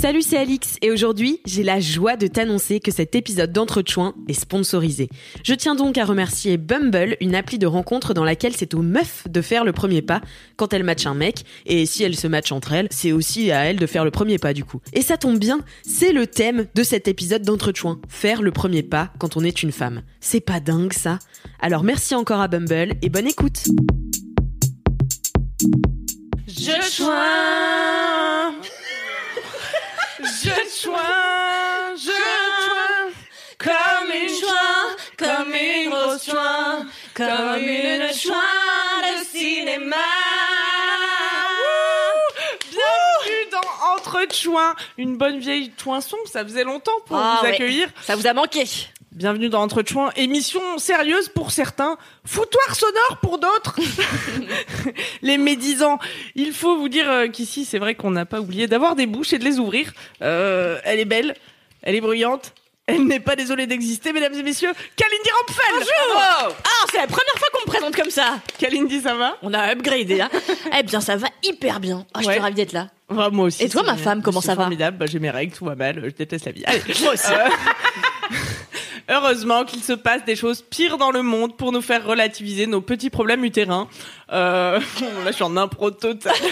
Salut, c'est Alix et aujourd'hui, j'ai la joie de t'annoncer que cet épisode d'Entrechoin est sponsorisé. Je tiens donc à remercier Bumble, une appli de rencontre dans laquelle c'est aux meufs de faire le premier pas quand elles matchent un mec et si elles se matchent entre elles, c'est aussi à elles de faire le premier pas du coup. Et ça tombe bien, c'est le thème de cet épisode d'Entrechoin, faire le premier pas quand on est une femme. C'est pas dingue ça? Alors merci encore à Bumble et bonne écoute. Je choins Je choins Comme une choix Comme une grosse choix Comme une choix de cinéma Bienvenue dans Entre Chouins, une bonne vieille chouinson, ça faisait longtemps pour Ah vous ouais. accueillir. Ça vous a manqué. Bienvenue dans Entre Chouins, émission sérieuse pour certains, foutoir sonore pour d'autres. les médisants. Il faut vous dire euh, qu'ici, c'est vrai qu'on n'a pas oublié d'avoir des bouches et de les ouvrir. Euh, elle est belle, elle est bruyante. Elle n'est pas désolée d'exister, mesdames et messieurs. Kalindi Rampfel Bonjour Ah, c'est la première fois qu'on me présente comme ça Kalindi, ça va? On a upgradé, hein Eh bien, ça va hyper bien. Ah, je Ouais. suis ravie d'être là. Ouais, Moi aussi. Et toi, ma femme, comment ça va? formidable. Bah, J'ai mes règles, tout va mal. Je déteste la vie. Allez. Moi aussi. Euh, Heureusement qu'il se passe des choses pires dans le monde pour nous faire relativiser nos petits problèmes utérins. Euh, là, je suis en impro total.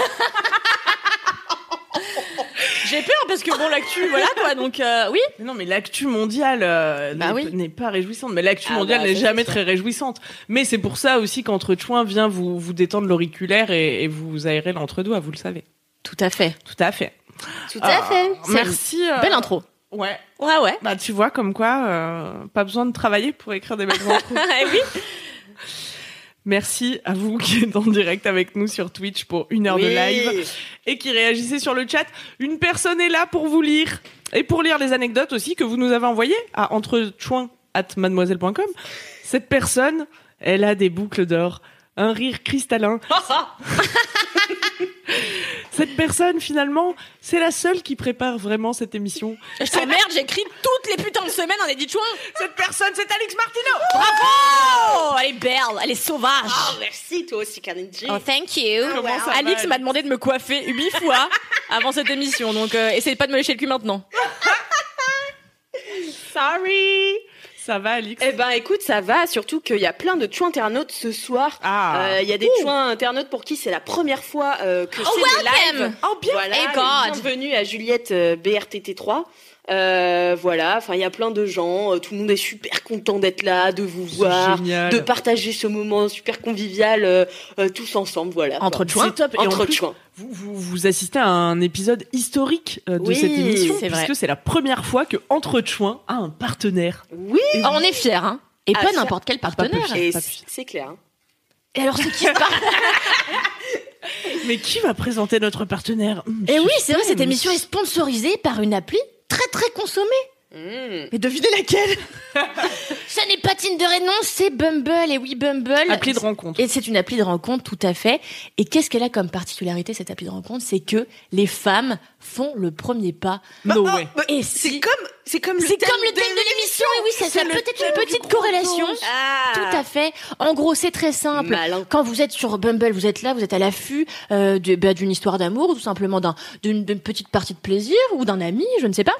J'ai peur parce que bon, l'actu, voilà quoi, donc euh, oui. Mais non, mais l'actu mondiale euh, Bah n'est oui. n'est pas réjouissante. Mais l'actu Ah mondiale bah, n'est jamais très réjouissante. Mais c'est pour ça aussi qu'Entre Chouins vient vous, vous détendre l'auriculaire et, et vous aérer l'entre-doigt, vous le savez. Tout à fait. Tout à fait. Tout Ah, à fait. C'est Merci. euh, Belle intro. Ouais. Ouais, ouais. Bah, tu vois, comme quoi, euh, pas besoin de travailler pour écrire des belles intros. Eh oui. Merci à vous qui êtes en direct avec nous sur Twitch pour une heure de live et qui réagissez sur le chat. Une personne est là pour vous lire et pour lire les anecdotes aussi que vous nous avez envoyées à entrechoin at mademoiselle.com. Cette personne, elle a des boucles d'or, un rire cristallin. Cette personne, finalement, c'est la seule qui prépare vraiment cette émission. Je t'emmerde, j'écris toutes les putains de semaines en édition. Cette personne, c'est Alix Martineau Bravo Elle est belle, elle est sauvage. Oh, merci, toi aussi, Kalindi. Oh, thank you. Ça va, Alix m'a demandé de me coiffer huit fois avant cette émission, donc euh, essayez pas de me lécher le cul maintenant. Sorry Ça va, Alix? Eh ben, écoute, ça va, surtout qu'il y a plein de chouins internautes ce soir. Ah. Euh, Il y a des chouins internautes pour qui c'est la première fois euh, que c'est le live. Oh, bien. Voilà, Hey, donc God. bienvenue à Juliette euh, BRTT3. Euh, voilà, enfin il y a plein de gens, euh, tout le monde est super content d'être là, de vous voir, génial. de partager ce moment super convivial euh, euh, tous ensemble, voilà. Entre quoi. C'est top. Et en Entre plus, chouins. Vous, vous, vous assistez à un épisode historique de Oui, cette émission, c'est vrai. puisque c'est la première fois que Entre a un partenaire. Oui, on est fiers, hein. Et Ah, pas n'importe quel partenaire. pas c'est clair. hein. Et alors, c'est qui ce Mais qui va présenter notre partenaire? Hum, Et Eh oui, c'est vrai, cette émission est sponsorisée par une appli très très consommée. Mmh. Mais devinez laquelle? Ce n'est pas Tinder et non, c'est Bumble. Et oui, Bumble. Appli de rencontre. Et c'est une appli de rencontre, tout à fait. Et qu'est-ce qu'elle a comme particularité, cette appli de rencontre? C'est que les femmes font le premier pas. No Bah, way. bah, Et C'est si- comme, c'est comme le C'est thème comme le thème de l'émission, et oui, ça, ça peut être une petite corrélation. Ah. Tout à fait. En gros, c'est très simple. Malin. Quand vous êtes sur Bumble, vous êtes là, vous êtes à l'affût euh, bah, d'une histoire d'amour, ou tout simplement d'un- d'une d'une petite partie de plaisir, ou d'un ami, je ne sais pas.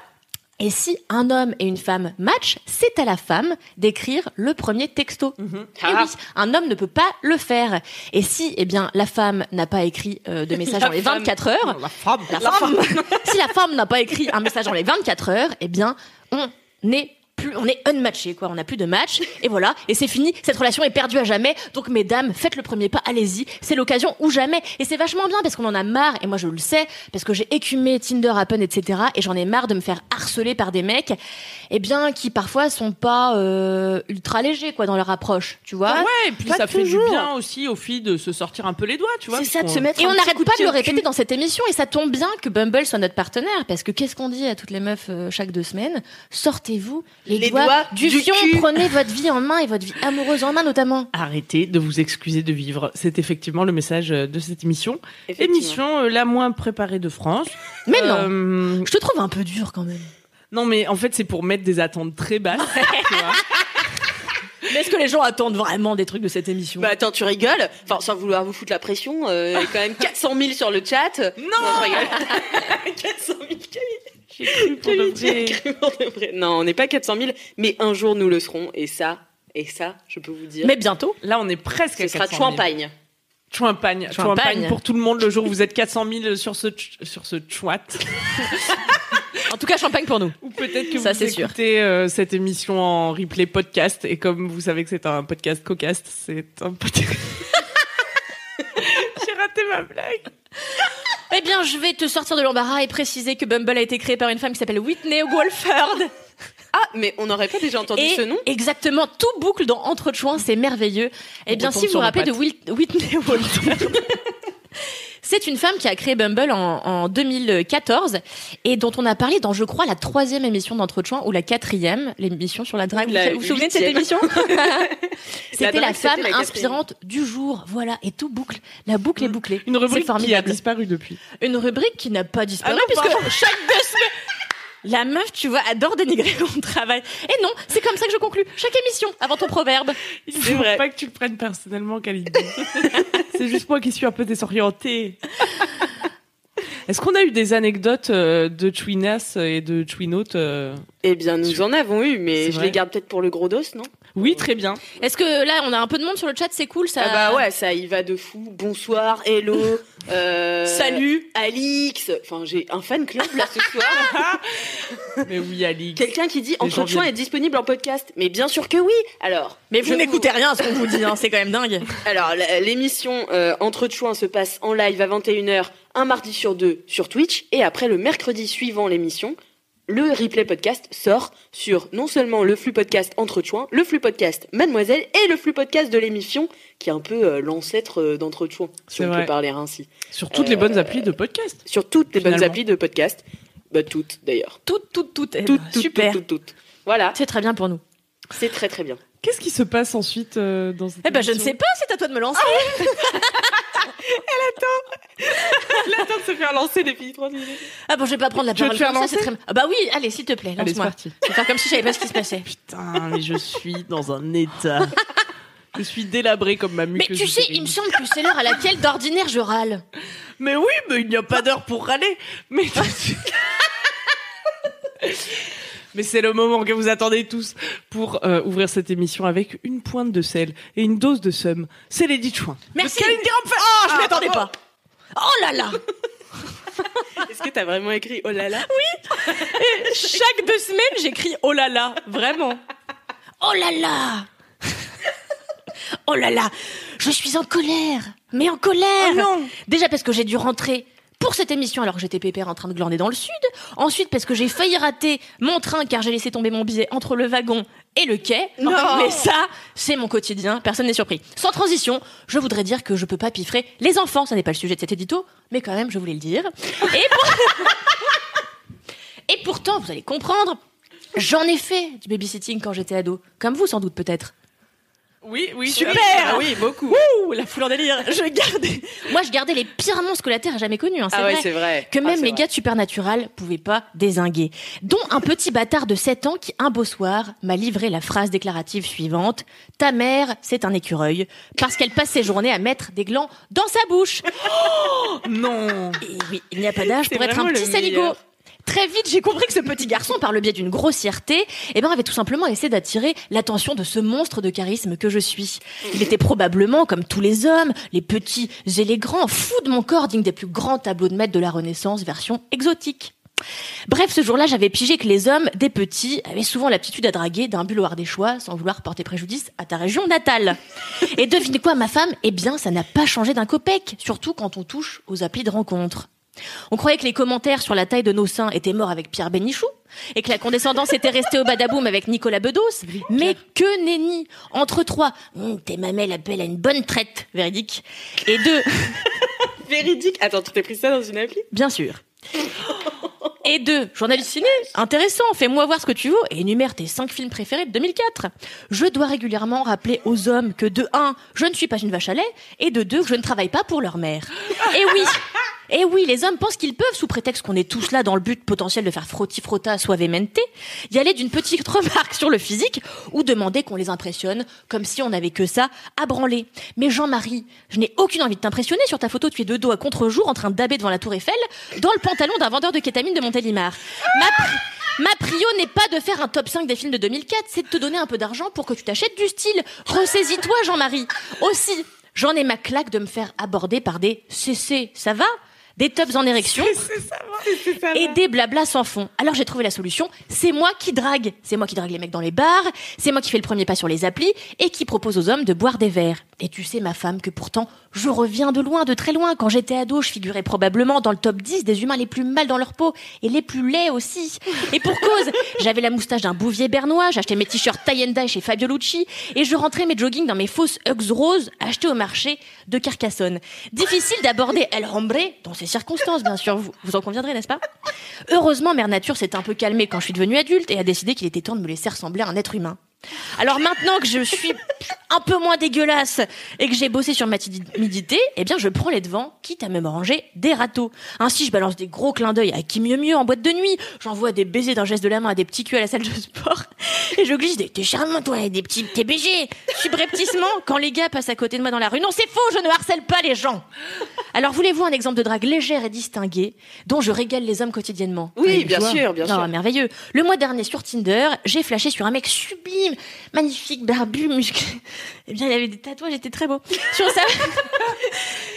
Et si un homme et une femme matchent, c'est à la femme d'écrire le premier texto. Mhm. Et oui, un homme ne peut pas le faire. Et si, eh bien, la femme n'a pas écrit euh, de message dans les femme. 24 heures, La femme. la femme, si la femme n'a pas écrit un message dans les 24 heures, eh bien, on n'est plus, on est unmatché, quoi. On n'a plus de match. Et voilà. Et c'est fini. Cette relation est perdue à jamais. Donc, mesdames, faites le premier pas. Allez-y. C'est l'occasion ou jamais. Et c'est vachement bien parce qu'on en a marre. Et moi, je le sais. Parce que j'ai écumé Tinder, Happen, etc. Et j'en ai marre de me faire harceler par des mecs, eh bien, qui parfois sont pas euh, ultra légers, quoi, dans leur approche. Tu vois? ouais, et puis Pas ça fait du bien aussi aux filles de se sortir un peu les doigts, tu vois. C'est ça, de se mettre Et on n'arrête pas de le répéter dans cette émission et ça tombe bien que Bumble soit notre partenaire parce que qu'est-ce qu'on dit à toutes les meufs euh, chaque deux semaines? Sortez-vous les, Les doigts, doigts du, du fion, cul. prenez votre vie en main et votre vie amoureuse en main notamment. Arrêtez de vous excuser de vivre. C'est effectivement le message euh, de cette émission. Émission euh, la moins préparée de France. Mais non, Euh, je te trouve un peu dur quand même. non, mais en fait, c'est pour mettre des attentes très basses. tu vois. Mais est-ce que les gens attendent vraiment des trucs de cette émission? Bah attends, tu rigoles? Enfin, sans vouloir vous foutre la pression, euh, il y a quand même 400 000 sur le chat. Non, je rigole. 400 000, Cru pour de vrai. quel- pour de vrai. Non, on n'est pas 400 000, mais un jour nous le serons. Et ça, et ça, je peux vous dire, Mais bientôt. Là, on est presque ce à sera 400 000. champagne. Champagne. Champagne. Champagne pour tout le monde le jour où vous êtes 400 000 sur ce, sur ce chouat. En tout cas, champagne pour nous. Ou peut-être que Ça, vous écoutez euh, cette émission en replay podcast. Et comme vous savez que c'est un podcast cocaste, c'est un podcast... J'ai raté ma blague. Eh bien, je vais te sortir de l'embarras et préciser que Bumble a été créé par une femme qui s'appelle Whitney Wolford. Ah, mais on n'aurait pas déjà entendu Et ce nom? exactement, tout boucle dans Entre Chouins, c'est merveilleux. Eh bien, si vous vous rappelez de Whitney Wolford, c'est une femme qui a créé Bumble en, en 2014 et dont on a parlé dans, je crois, la troisième émission d'Entre Chouins ou la quatrième, l'émission sur la drague. La vous vous souvenez de cette émission C'était la, femme la inspirante du jour. Voilà, et tout boucle. La boucle est bouclée. Une rubrique qui a disparu depuis. Une rubrique qui n'a pas disparu Ah non, puisque chaque deux semaines. La meuf, tu vois, adore dénigrer mon travail. Et non, c'est comme ça que je conclue chaque émission avant ton proverbe. Il C'est faut vrai. pas que tu le prennes personnellement, Khalid. c'est juste moi qui suis un peu désorientée. Est-ce qu'on a eu des anecdotes euh, de Twinas et de Twinote euh Eh bien, nous en avons eu, mais je les garde peut-être pour le gros dos, non? Oui, très bien. Est-ce que là, on a un peu de monde sur le chat, c'est cool ça Ah bah ouais, ça y va de fou. Bonsoir, hello, euh, Salut. Alix. Enfin, j'ai un fan club là ce soir. Mais oui, Alix. Quelqu'un qui dit Les gens Entre Chouins viennent. est disponible en podcast. Mais bien sûr que oui. Alors, Mais vous je n'écoutez rien à ce qu'on vous dit, hein, c'est quand même dingue. Alors, l'émission euh, Entre Chouins se passe en live à 21h, un mardi sur deux sur Twitch. Et après, le mercredi suivant l'émission, le replay podcast sort sur non seulement le flux podcast Entre Chouins, le flux podcast Mademoiselle et le flux podcast de l'émission, qui est un peu euh, l'ancêtre euh, d'Entre Chouins, si on vrai. peut parler ainsi. Sur toutes les Euh, bonnes applis de podcast. Sur toutes les bonnes applis de podcast. Bah, toutes d'ailleurs. Toutes, toutes, toutes. eh Toutes, ben, toutes, Super. toutes, toutes, toutes. Voilà, C'est très bien pour nous. c'est très très bien. Qu'est-ce qui se passe ensuite euh, dans cette Eh ben, je ne sais pas, c'est à toi de me lancer. Attends de se faire lancer depuis 3 minutes. Ah bon, je vais pas prendre la Tu parole comme ça, c'est lancer très... Ah bah oui, allez, s'il te plaît, Allez, c'est lance-moi. parti. Je vais faire comme si je savais pas ce qui se passait. Putain, mais je suis dans un état. Je suis délabrée comme ma Mais tu sais, il me semble que c'est l'heure à laquelle d'ordinaire je râle. Mais oui, mais il n'y a pas d'heure pour râler. Mais Mais c'est le moment que vous attendez tous pour euh, ouvrir cette émission avec une pointe de sel et une dose de seum. C'est Lady Chouin. Merci. Oh, je Ah, m'y attendais bravo. pas. Oh là là Est-ce que t'as vraiment écrit oh là là? Chaque deux semaines, j'écris oh là là, vraiment. Oh là là Oh là là Je suis en colère Mais en colère Oh non. Déjà parce que j'ai dû rentrer pour cette émission alors que j'étais pépère en train de glander dans le sud. Ensuite parce que j'ai failli rater mon train car j'ai laissé tomber mon billet entre le wagon et le quai. Non. Mais ça, c'est mon quotidien, personne n'est surpris. Sans transition, je voudrais dire que je peux pas piffrer les enfants, ça n'est pas le sujet de cet édito, mais quand même, je voulais le dire. Et, pour- et pourtant, vous allez comprendre, j'en ai fait du babysitting quand j'étais ado, comme vous sans doute peut-être. Oui, oui. Super. Ah oui, beaucoup. Ouh, la foule en délire. Je gardais. Moi, je gardais les pires monstres que la Terre a jamais connus. Hein, c'est Ah ouais, vrai. c'est vrai. Que Ah, même les vrai. gars de Supernatural pouvaient pas désinguer. Dont un petit bâtard de 7 ans qui, un beau soir, m'a livré la phrase déclarative suivante. Ta mère, c'est un écureuil. Parce qu'elle passe ses journées à mettre des glands dans sa bouche. Non. Et oui, il n'y a pas d'âge pour être un petit saligo. Très vite, j'ai compris que ce petit garçon, par le biais d'une grossièreté, eh ben, avait tout simplement essayé d'attirer l'attention de ce monstre de charisme que je suis. Il était probablement, comme tous les hommes, les petits et les grands, fou de mon corps, digne des plus grands tableaux de maître de la Renaissance, version exotique. Bref, ce jour-là, j'avais pigé que les hommes, des petits, avaient souvent l'aptitude à draguer d'un bulloir des choix sans vouloir porter préjudice à ta région natale. Et devinez quoi, ma femme? Eh bien, ça n'a pas changé d'un copec, surtout quand on touche aux applis de rencontre. On croyait que les commentaires sur la taille de nos seins étaient morts avec Pierre Bénichou et que la condescendance était restée au badaboum avec Nicolas Bedos. Mais que nenni Entre trois, Hum, tes mamelles appellent à une bonne traite, véridique. Et deux, Véridique. Attends, tu t'es pris ça dans une appli? Bien sûr. Et deux, journaliste ciné, intéressant, fais-moi voir ce que tu veux et énumère tes cinq films préférés de 2004. Je dois régulièrement rappeler aux hommes que de un, je ne suis pas une vache à lait, et de deux, que je ne travaille pas pour leur mère. Et oui, et oui, les hommes pensent qu'ils peuvent, sous prétexte qu'on est tous là dans le but potentiel de faire frotti frotta suavemente, y aller d'une petite remarque sur le physique ou demander qu'on les impressionne comme si on n'avait que ça à branler. Mais Jean-Marie, je n'ai aucune envie de t'impressionner. Sur ta photo, tu es de dos à contre-jour en train daber devant la tour Eiffel dans le pantalon d'un vendeur de kétamine de Montélimar. Ma, pri- prio n'est pas de faire un top 5 des films de 2004, c'est de te donner un peu d'argent pour que tu t'achètes du style. Ressaisis-toi, Jean-Marie. Aussi, j'en ai ma claque de me faire aborder par des CC, ça va? Des tops en érection et des blablas sans fond. Alors j'ai trouvé la solution, c'est moi qui drague. C'est moi qui drague les mecs dans les bars, c'est moi qui fais le premier pas sur les applis et qui propose aux hommes de boire des verres. Et tu sais ma femme que pourtant, je reviens de loin, de très loin. Quand j'étais ado, je figurais probablement dans le top 10 des humains les plus mal dans leur peau et les plus laids aussi. Et pour cause, j'avais la moustache d'un bouvier bernois, j'achetais mes t-shirts tie and dye chez Fabio Lucci et je rentrais mes joggings dans mes fausses Uggs roses achetées au marché de Carcassonne. Difficile d'aborder El Hombre dans ces circonstances, bien sûr, vous, vous en conviendrez, n'est-ce pas? Heureusement, Mère Nature s'est un peu calmée quand je suis devenue adulte et a décidé qu'il était temps de me laisser ressembler à un être humain. Alors maintenant que je suis un peu moins dégueulasse et que j'ai bossé sur ma timidité, eh bien je prends les devants, quitte à me ranger des râteaux. Ainsi, je balance des gros clins d'œil à qui mieux mieux en boîte de nuit. J'envoie des baisers d'un geste de la main à des petits culs à la salle de sport. Et je glisse des t'es charmant toi et des petits TBG. Subrepticement, quand les gars passent à côté de moi dans la rue. Non, c'est faux, je ne harcèle pas les gens. Alors voulez-vous un exemple de drague légère et distinguée dont je régale les hommes quotidiennement? Oui, bien sûr, bien Non, sûr. merveilleux. Le mois dernier sur Tinder, j'ai flashé sur un mec sublime, magnifique, barbu, musclé. Eh bien, il avait des tatouages, il était très beau. Sur sa,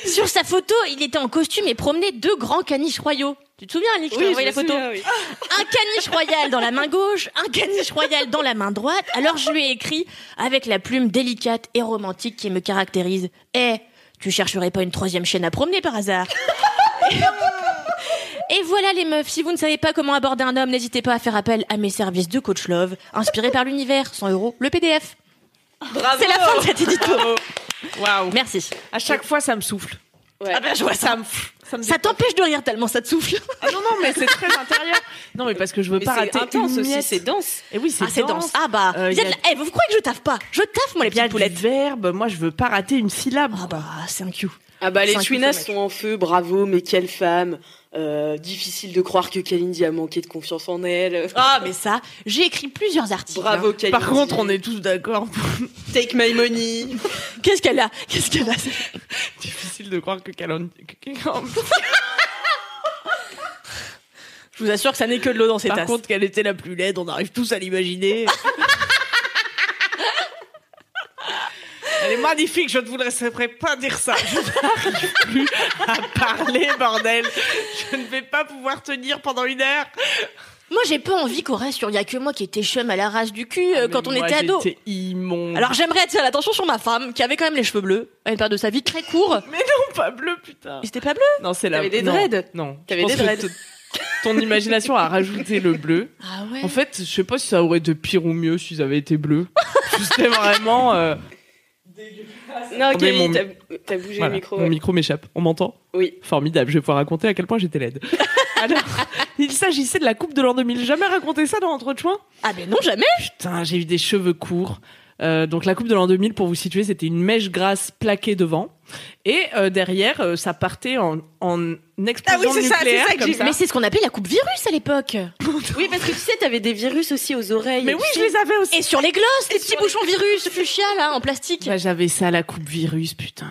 sur sa photo, il était en costume et promenait deux grands caniches royaux. Tu te souviens, Nick, je Oui, envoyé la photo souviens, oui. un caniche royal dans la main gauche, un caniche royal dans la main droite. Alors je lui ai écrit avec la plume délicate et romantique qui me caractérise. Eh, tu chercherais pas une troisième chaîne à promener par hasard? Et voilà les meufs, si vous ne savez pas comment aborder un homme, n'hésitez pas à faire appel à mes services de coach love, inspirés par l'univers, 100 euros, le PDF. Bravo. C'est la fin de cet édito. Waouh. Merci. À chaque fois, ça me souffle. Ouais. Ah ben, je vois ça me. Ça, me Ça t'empêche de rire tellement ça te souffle. Ah non, non, mais c'est très intérieur. Non, mais parce que je veux Mais pas c'est rater intense une aussi, c'est dense. Et oui, c'est Ah, c'est dense. Ah bah, Euh, vous, y a- là- Eh, vous croyez que je taffe pas? Je taffe moi les petites poulettes. verbe. Moi, je veux pas rater une syllabe. Ah bah, c'est un cue. Ah bah les chouinas sont en feu, bravo, mais quelle femme. Euh, difficile de croire que Kalindi a manqué de confiance en elle. Ah, mais ça, j'ai écrit plusieurs articles. Bravo hein. Kalindi. Par contre, on est tous d'accord. Take my money. Qu'est-ce qu'elle a Qu'est-ce qu'elle a Difficile de croire que que- Je vous assure que ça n'est que de l'eau dans ces Par tasses. contre, qu'elle était la plus laide, on arrive tous à l'imaginer. Elle est magnifique, je ne vous laisserai pas dire ça. Je n'arrive plus à parler, bordel. Je ne vais pas pouvoir tenir pendant une heure. Moi, j'ai pas envie qu'on reste sur y a que moi qui était chum à la race du cul euh, quand on Ah, Moi, était ado. J'étais immonde. Alors, j'aimerais attirer l'attention sur ma femme qui avait quand même les cheveux bleus à une période de sa vie très court. Mais non, pas bleu, putain. C'était pas bleu? Non, c'est la. T'avais des non, dreads? Non. T'avais Je des pense que dreads. t- Ton imagination a rajouté le bleu. Ah ouais En fait, je sais pas si ça aurait été pire ou mieux s'ils avaient été bleus. C'était vraiment. euh, Non, mais Kalindi, mon- t'as- bougé voilà, le micro. Mon ouais. micro m'échappe. On m'entend Oui. Formidable. Je vais pouvoir raconter à quel point j'étais laide. Alors, il s'agissait de la coupe de l'an 2000. J'ai Jamais raconté ça dans Entre Chouins? Ah, mais non, jamais Putain, j'ai eu des cheveux courts. Euh, donc la coupe de l'an 2000, pour vous situer, c'était une mèche grasse plaquée devant. Et euh, derrière, euh, ça partait en, en explosion Ah oui, c'est ça, c'est nucléaire ça que comme j'ai- ça. Mais c'est ce qu'on appelait la coupe virus à l'époque. Oui, parce que tu sais, t'avais des virus aussi aux oreilles. Mais oui, je les avais aussi. Et sur les glosses, les petits bouchons virus fuchsia là en plastique. Bah, j'avais ça, la coupe virus, putain.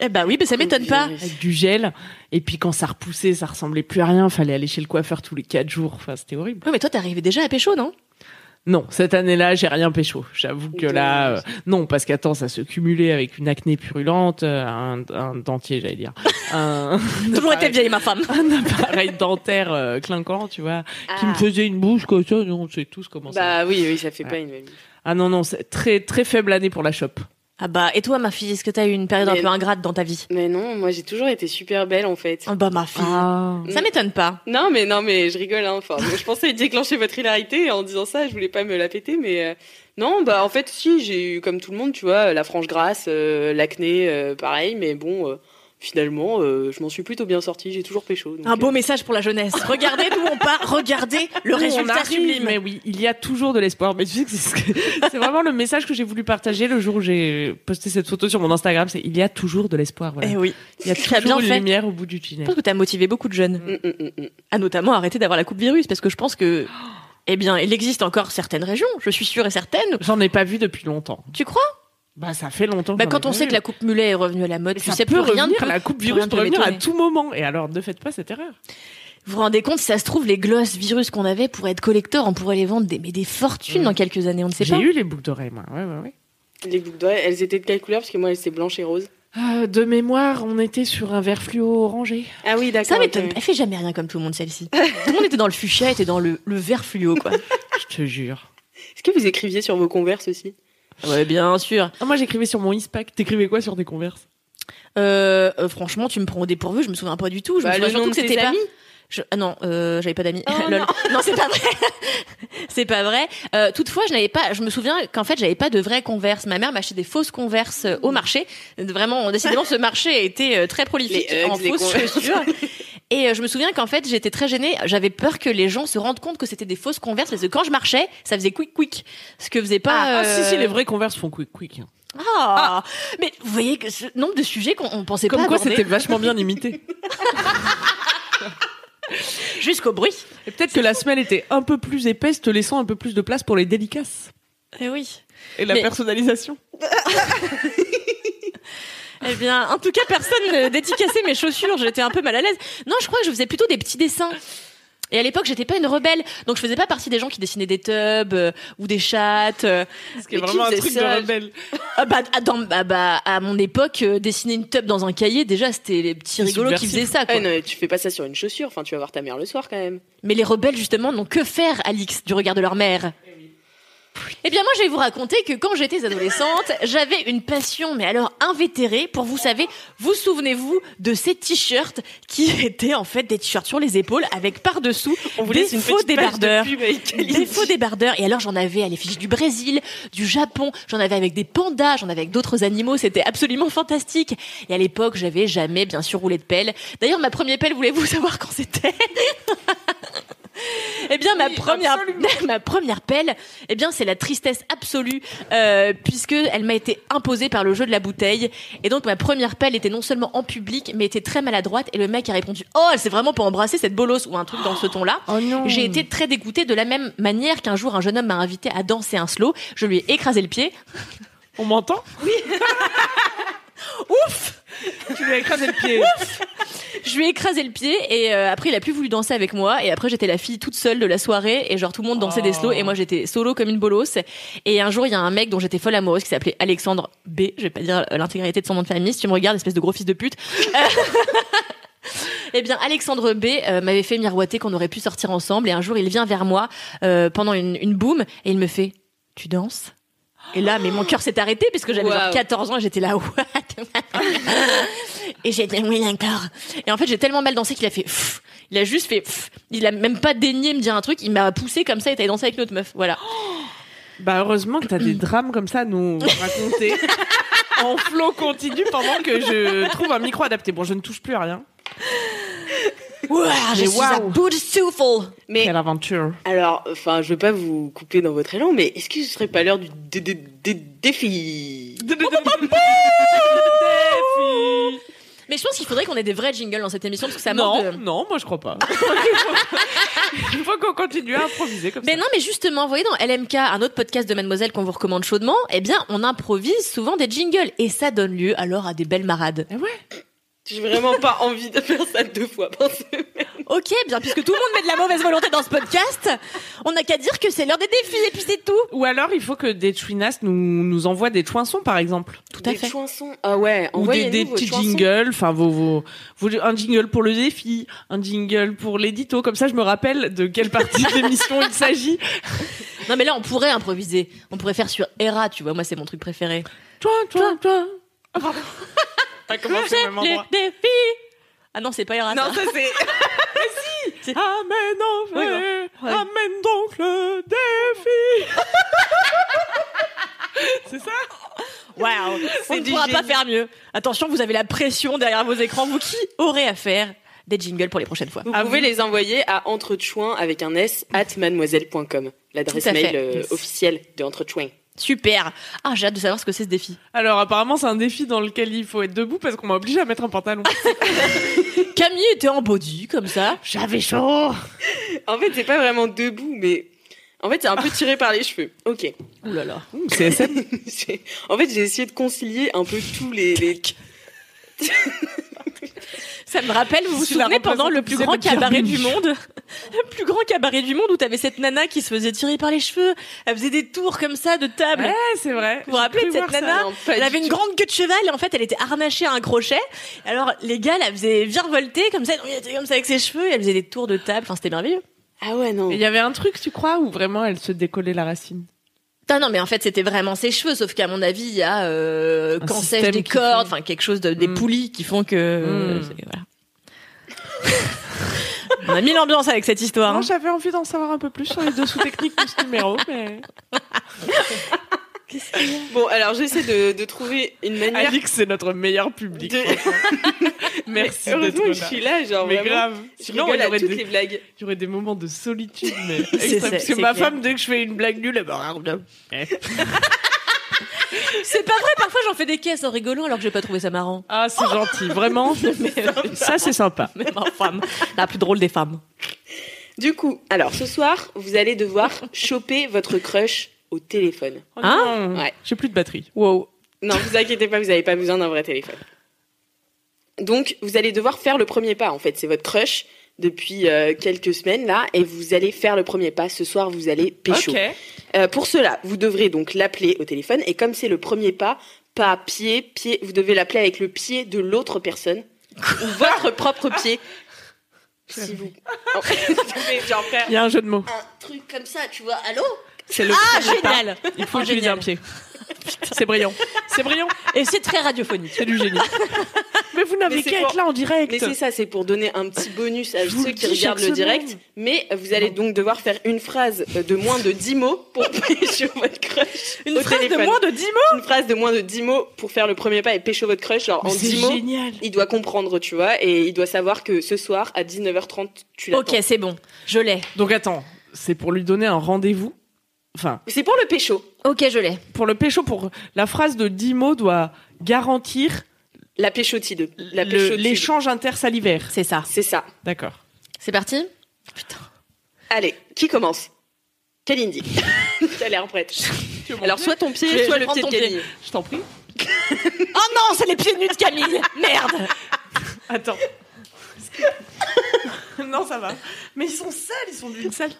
Eh bah oui, mais ça m'étonne pas. Avec du gel. Et puis quand ça repoussait, ça ressemblait plus à rien. Fallait aller chez le coiffeur tous les quatre jours. Enfin, c'était horrible. Oui, mais toi, t'arrivais déjà à pécho, non? Non, cette année-là, j'ai rien pécho. J'avoue que là, euh, non, parce qu'attends, ça se cumulait avec une acné purulente, euh, un, un dentier, j'allais dire, un, Toujours été vieille, ma femme. un appareil dentaire euh, clinquant, tu vois, qui Ah. me faisait une bouche comme ça. On sait tous comment ça. Bah oui, oui, ça fait Ouais. pas une Ah non, non, c'est très très faible année pour la shop. Ah bah, et toi, ma fille, est-ce que t'as eu une période un peu ingrate dans ta vie? Mais non, moi j'ai toujours été super belle en fait. Ah bah, ma fille. Ah. Ça m'étonne pas. Non, mais non, mais je rigole. Hein. Enfin, je pensais déclencher votre hilarité en disant ça. Je voulais pas me la péter, mais euh, non. Bah, en fait, si j'ai eu comme tout le monde, tu vois, la frange grasse, euh, l'acné, euh, pareil. Mais bon, euh, finalement, euh, je m'en suis plutôt bien sortie. J'ai toujours pécho. donc, Un beau euh, message pour la jeunesse. Regardez d'où on part, regardez le On résultat sublime. Mais oui, il y a toujours de l'espoir. Mais tu sais que c'est ce vraiment le message que j'ai voulu partager le jour où j'ai posté cette photo sur mon Instagram. C'est il y a toujours de l'espoir. Voilà. Eh oui. Il y a Tu as toujours bien une fait. lumière au bout du Je tunnel. pense que t'as motivé beaucoup de jeunes mm, mm, mm, mm. à notamment arrêter d'avoir la coupe virus parce que je pense que, eh bien, il existe encore certaines régions, je suis sûre et certaine. J'en ai pas vu depuis longtemps. Tu crois? Bah ça fait longtemps. Bah quand on sait que la coupe mulet est revenue à la mode, tu ça sais peut plus rien de revenir, la coupe virus peut revenir à tout moment. Et alors ne faites pas cette erreur. Vous vous rendez compte, si ça se trouve, les glosses virus qu'on avait pour être collector, on pourrait les vendre des, mais des fortunes dans quelques années, on ne sait J'ai pas. eu les boucles d'oreilles moi. Ouais ouais ouais. Les boucles d'oreilles, elles étaient de quelle couleur? Parce que moi, elles étaient blanches et roses. Euh, de mémoire, on était sur un vert fluo orangé. Ah oui, d'accord. Ça m'étonne. Elle fait jamais rien comme tout le monde, celle-ci. tout le monde était dans le fuchsia, était dans le, le vert fluo, quoi. Je te jure. Est-ce que vous écriviez sur vos converses aussi? Ouais, bien sûr. Ah, moi j'écrivais sur mon ISPAC. T'écrivais quoi sur tes converses? Euh, euh, franchement, tu me prends au dépourvu, je me souviens pas du tout. Je Bah, me souviens le surtout nom que de c'était tes pas. Je- ah non, euh, j'avais pas d'amis. Oh, non. non, c'est pas vrai. c'est pas vrai. Euh, toutefois, je n'avais pas. Je me souviens qu'en fait, j'avais pas de vraies converses. Ma mère m'achetait des fausses converses euh, au marché. Vraiment, décidément, ce marché a été très prolifique Les en fausses chaussures. Et euh, je me souviens qu'en fait, j'étais très gênée. J'avais peur que les gens se rendent compte que c'était des fausses converses parce que quand je marchais, ça faisait quick quick. Ce que faisait pas. Ah, euh, si si, les vraies converses font quick quick. hein. Ah, mais vous voyez que ce nombre de sujets qu'on on pensait Comme pas quoi aborder c'était vachement bien imité. jusqu'au bruit. Et peut-être que la semelle était un peu plus épaisse, te laissant un peu plus de place pour les délicaces Eh oui. et la Mais- personnalisation. Eh bien, en tout cas, personne ne dédicaçait mes chaussures. J'étais un peu mal à l'aise. Non, je crois que je faisais plutôt des petits dessins. Et à l'époque, j'étais pas une rebelle, donc je faisais pas partie des gens qui dessinaient des tubs euh, ou des chattes. euh. Ce qui vraiment un truc ça de rebelle. Ah bah, à- dans- bah, bah, à mon époque, euh, dessiner une tub dans un cahier, déjà, c'était les petits rigolos qui faisaient ça. Quoi. Ah non, mais tu fais pas ça sur une chaussure. Enfin, tu vas voir ta mère le soir quand même. Mais les rebelles, justement, n'ont que faire, Alix, du regard de leur mère. Eh bien, moi, je vais vous raconter que quand j'étais adolescente, j'avais une passion, mais alors invétérée, pour vous savez, vous souvenez-vous de ces t-shirts qui étaient en fait des t-shirts sur les épaules avec par-dessous On des une faux de débardeurs. avec Des faux débardeurs. Et alors, j'en avais à l'effigie du Brésil, du Japon, j'en avais avec des pandas, j'en avais avec d'autres animaux. C'était absolument fantastique. Et à l'époque, j'avais jamais, bien sûr, roulé de pelle. D'ailleurs, ma première pelle, voulez-vous savoir quand c'était? Eh bien, ma première, ma première pelle, eh bien, c'est la tristesse absolue, euh, puisque elle m'a été imposée par le jeu de la bouteille. Et donc, ma première pelle était non seulement en public, mais était très maladroite. Et le mec a répondu, oh, elle s'est vraiment pas embrasser cette bolosse ou un truc dans ce ton-là. Oh. J'ai été très dégoûtée de la même manière qu'un jour un jeune homme m'a invité à danser un slow. Je lui ai écrasé le pied. On m'entend? Ouf Tu lui as écrasé le pied. Je lui ai écrasé le pied et euh, après il a plus voulu danser avec moi et après j'étais la fille toute seule de la soirée et genre tout le monde dansait des slows et moi j'étais solo comme une bolosse et un jour il y a un mec dont j'étais folle amoureuse qui s'appelait Alexandre B je vais pas dire euh, l'intégralité de son nom de famille si tu me regardes espèce de gros fils de pute Eh bien, Alexandre B euh, m'avait fait miroiter qu'on aurait pu sortir ensemble. Et un jour, il vient vers moi euh, pendant une, une boom et il me fait "Tu danses? Et là, mais mon cœur s'est arrêté parce que j'avais genre Wow. 14 ans et j'étais là what Et j'ai dit oui d'accord. Et en fait, j'ai tellement mal dansé qu'il a fait Pff il a juste fait Pff il a même pas daigné me dire un truc, il m'a poussé comme ça et t'allais danser avec une autre meuf. Voilà. Bah heureusement que t'as des drames comme ça à nous raconter en flot continu pendant que je trouve un micro adapté. Bon, je ne touche plus à rien. Ouah, je Mais suis à bout de souffle. Mais Quelle aventure. alors, enfin, je veux pas vous couper dans votre élan, mais est-ce que ce serait pas l'heure du dé- dé- dé- défi Mais je pense qu'il faudrait qu'on ait des vrais jingles dans cette émission parce que ça Non, manque de... non, moi je crois pas. Il faut qu'on continue à improviser comme Mais ça. non, mais justement, vous voyez dans LMK, un autre podcast de Mademoiselle qu'on vous recommande chaudement, eh bien, on improvise souvent des jingles et ça donne lieu alors à des belles marades. Eh ouais. J'ai vraiment pas envie de faire ça deux fois par semaine. Ok, bien, puisque tout le monde met de la mauvaise volonté dans ce podcast, on n'a qu'à dire que c'est l'heure des défis et puis c'est tout. Ou alors, il faut que des chouinasses nous, nous envoient des chouinsons, par exemple. Tout à des fait. chansons. Ah ouais, Ou des, des petits jingles, enfin vos, vos, vos- un jingle pour le défi, un jingle pour l'édito, comme ça je me rappelle de quelle partie d'émission il s'agit. Non, mais là, on pourrait improviser. On pourrait faire sur Era, tu vois. Moi, c'est mon truc préféré. Toi, toi, toi. Ah, pardon. Ça commence au même Les défis. Ah non, c'est pas Era. Non, ça. ça c'est. Amène en Oui, fait, ouais. amène donc le défi. c'est ça Waouh, on ne du pourra pas génie. faire mieux. Attention, vous avez la pression derrière vos écrans. Vous qui aurez à faire des jingles pour les prochaines fois Vous pouvez les envoyer à entrechouin avec un S at mademoiselle.com, l'adresse Tout à mail euh, Yes. officielle de Entrechouin. Super. Ah, j'ai hâte de savoir ce que c'est ce défi. Alors apparemment c'est un défi dans lequel il faut être debout parce qu'on m'a obligé à mettre un pantalon. Camille était en body comme ça. J'avais chaud. En fait, c'est pas vraiment debout, mais en fait, c'est un peu tiré par les cheveux. Ok. Ouh là là. CSM. En fait, j'ai essayé de concilier un peu tous les. les... Ça me rappelle, vous vous souvenez pendant le plus grand cabaret du monde Le plus grand cabaret du monde où t'avais cette nana qui se faisait tirer par les cheveux. Elle faisait des tours comme ça de table. Ouais, c'est vrai. Vous vous rappelez de cette ça. nana Non, Elle avait une tout. grande queue de cheval et en fait elle était harnachée à un crochet. Alors les gars la faisaient virevolter comme ça, elle était comme ça avec ses cheveux et elle faisait des tours de table. Enfin c'était merveilleux. Ah ouais, non. Et Il y avait un truc, tu crois, où vraiment elle se décollait la racine? Non, non, mais en fait, c'était vraiment ses cheveux, sauf qu'à mon avis, il y a euh, Un quand sèche des cordes, enfin quelque chose de, des Mm. poulies qui font que Mm. voilà. On a mis l'ambiance avec cette histoire. Non, hein. j'avais envie d'en savoir un peu plus sur les dessous techniques de ce numéro, mais Bon, alors j'essaie de, de trouver une manière. Alix, c'est notre meilleur public. De-. Merci d'être Heureusement que je là. suis là, genre Mais vraiment. grave. Sinon, il y aurait toutes des, blagues. il y aurait des moments de solitude, mais c'est- Parce que ma clair. femme, dès que je fais une blague nulle, elle me regarde. Eh. C'est pas vrai, parfois j'en fais des caisses en rigolant alors que j'ai pas trouvé ça marrant. Ah, c'est gentil, vraiment. Ça, c'est sympa. Mais ma femme, la plus drôle des femmes. Du coup, alors ce soir, vous allez devoir choper votre crush au téléphone. Non, Ouais. J'ai plus de batterie. Wow. Non, vous inquiétez pas, vous n'avez pas besoin d'un vrai téléphone. Donc, vous allez devoir faire le premier pas. En fait, c'est votre crush depuis euh, quelques semaines là, et vous allez faire le premier pas. Ce soir, vous allez pécho. Euh, pour cela, vous devrez donc l'appeler au téléphone, et comme c'est le premier pas, pas pied, pied, vous devez l'appeler avec le pied de l'autre personne ou votre propre pied. Si vous. Il y a un jeu de mots. un truc comme ça, tu vois. Allô? C'est le Ah, premier pas. génial Il faut Ah, utiliser génial. un pied. C'est brillant. C'est brillant. Et c'est très radiophonique. C'est du génie. Mais vous n'avez qu'à pour- être là en direct. Mais c'est ça, c'est pour donner un petit bonus à ceux qui regardent le direct. Mais vous allez donc devoir faire une phrase de moins de 10 mots pour pécho votre crush. Une au phrase de moins de 10 mots Une phrase de moins de 10 mots pour faire le premier pas et pécho votre crush. Genre en Mais c'est 10 mots, génial. il doit comprendre, tu vois, et il doit savoir que ce soir à 19h30, tu l'attends. Ok, c'est bon. Je l'ai. Donc attends, c'est pour lui donner un rendez-vous. Enfin, C'est pour le pécho. Ok, je l'ai. pour le pécho, pour la phrase de 10 mots doit garantir La péchotide. La le- péchotide. l'échange intersalivaire. C'est ça. C'est ça. D'accord. C'est parti? Allez, qui commence? Kalindi. T'as l'air prête. Alors soit ton pied, Je soit je le pied de. Je t'en prie. Oh non, c'est les pieds nus de Camille Merde Attends. non, ça va. Mais ils sont sales, ils sont d'une saleté.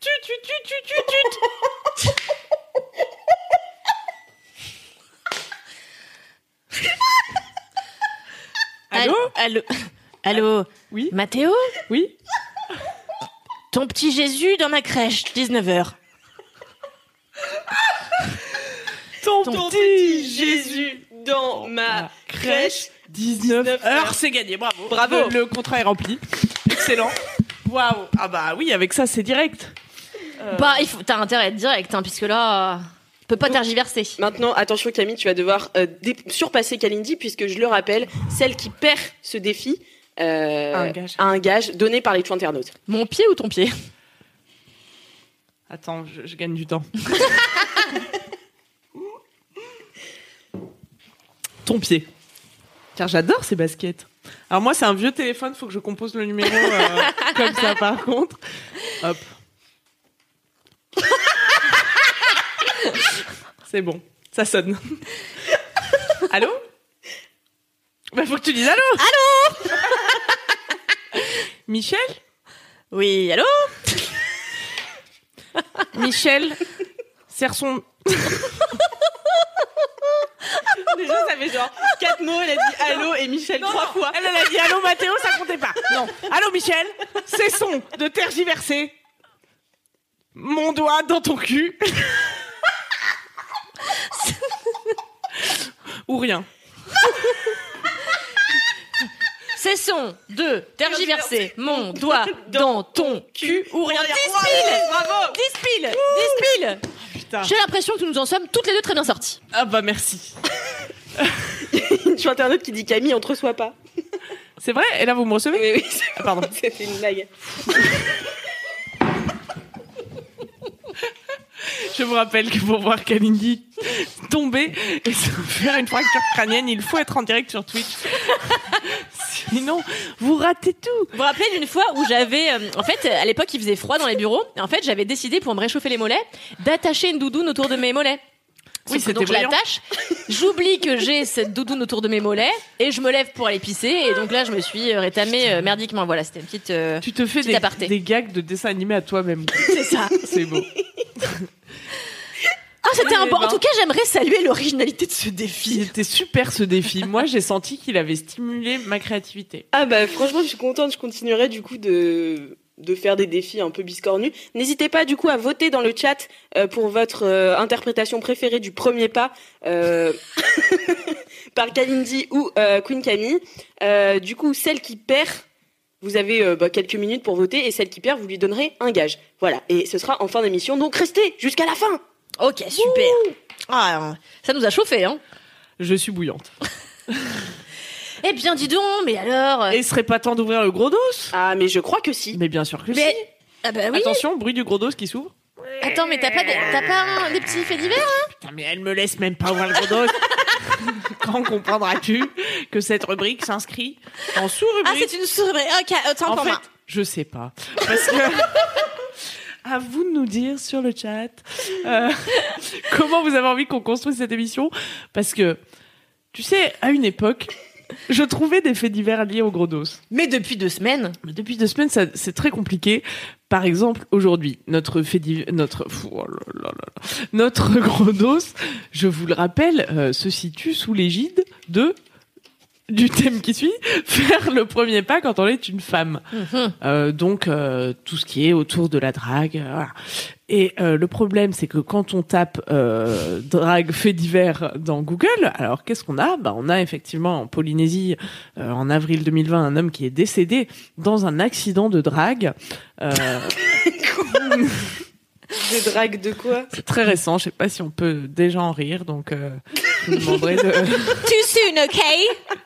tu, tu, tu, tu, tu, tu. Allô Allô Oui, Mathéo oui. Ton petit Jésus dans ma crèche, 19h. Ton, Ton petit Jésus dans ma crèche. 19 19 heures, c'est gagné, bravo. Bravo. Le, le contrat est rempli. Excellent. Waouh. Ah bah oui, avec ça, c'est direct. Bah, il faut, t'as intérêt à être direct, hein, puisque là, peut pas tergiverser. Maintenant, attention Camille, tu vas devoir euh, surpasser Kalindi puisque je le rappelle, celle qui perd ce défi euh, A un gage. a un gage donné par les two internautes. Mon pied ou ton pied? Attends, je, je gagne du temps. Ton pied. Car j'adore ces baskets. Alors moi, c'est un vieux téléphone, faut que je compose le numéro euh, comme ça par contre. Hop. C'est bon, ça sonne. Allô? Bah, faut que tu dises allô. Allô? Michel? Oui, allô? Michel serre son. Déjà, ça fait genre quatre mots, elle a dit allô et Michel trois fois. Elle, elle a dit allô Mathéo, ça comptait pas. Non. Allô Michel, cessons de tergiverser. Mon doigt dans ton cul. Ou rien. Cessons de tergiverser mon doigt dans ton cul ou rien. 10 piles Bravo 10 piles 10 piles Putain. J'ai l'impression que nous en sommes toutes les deux très bien sorties. Ah bah merci. Une sur internet qui dit Camille, on te reçoit pas. C'est vrai Et là vous me recevez Oui, oui, c'est- Ah, pardon. c'était une blague. Je vous rappelle que pour voir Kalindi tomber et se faire une fracture crânienne, il faut être en direct sur Twitch. Sinon, vous ratez tout. Vous vous rappelez d'une fois où j'avais, euh, en fait, à l'époque il faisait froid dans les bureaux, et en fait j'avais décidé pour me réchauffer les mollets d'attacher une doudoune autour de mes mollets. Oui, c'était donc je brillant. l'attache, j'oublie que j'ai cette doudoune autour de mes mollets, et je me lève pour aller pisser, et donc là je me suis euh, rétamée euh, merdiquement. Voilà, c'était une petite. euh, Tu te fais des, aparté. des gags de dessin animé à toi-même. C'est ça. C'est beau. Ah, c'était un bon. En tout cas, j'aimerais saluer l'originalité de ce défi. C'était super ce défi. Moi, j'ai senti qu'il avait stimulé ma créativité. Ah bah franchement, je suis contente, je continuerai du coup de de faire des défis un peu biscornus. N'hésitez pas du coup à voter dans le chat euh, pour votre euh, interprétation préférée du premier pas euh, par Kalindi ou euh, Queen Camille. Euh, du coup, celle qui perd, vous avez euh, bah, quelques minutes pour voter et celle qui perd, vous lui donnerez un gage. Voilà, et ce sera en fin d'émission, donc restez jusqu'à la fin. Ok, super. Ah, ça nous a chauffé, hein. Je suis bouillante. Eh bien, dis donc, mais alors. Et serait pas temps d'ouvrir le gros dos? Ah mais je crois que si. Mais bien sûr que Mais. si. Ah bah oui. Attention, bruit du gros dos qui s'ouvre. Attends, mais t'as pas, des, t'as pas un- des petits faits divers hein? Putain, mais elle me laisse même pas ouvrir le gros dos. Quand comprendras-tu que cette rubrique s'inscrit en Ah, sous-rubrique c'est une souris. Ok, autant En pour fait, moi. je sais pas. Parce que. À vous de nous dire sur le chat euh, comment vous avez envie qu'on construise cette émission. Parce que, tu sais, à une époque, je trouvais des faits divers liés au gros dos. Mais depuis deux semaines. Mais depuis deux semaines, ça- c'est très compliqué. Par exemple, aujourd'hui, notre fait notre oh là là là là. notre gros dos, je vous le rappelle, euh, se situe sous l'égide de du thème qui suit, faire le premier pas quand on est une femme. Euh, donc euh, tout ce qui est autour de la drague. euh, voilà. Et euh, le problème, c'est que quand on tape euh, drague fait divers dans Google, alors qu'est-ce qu'on a? Bah, On a effectivement en Polynésie, euh, en avril 2020, un homme qui est décédé dans un accident de drague. De drague de quoi c'est très récent, je sais pas si on peut déjà en rire, donc euh, je vous demanderai de... Too soon, ok?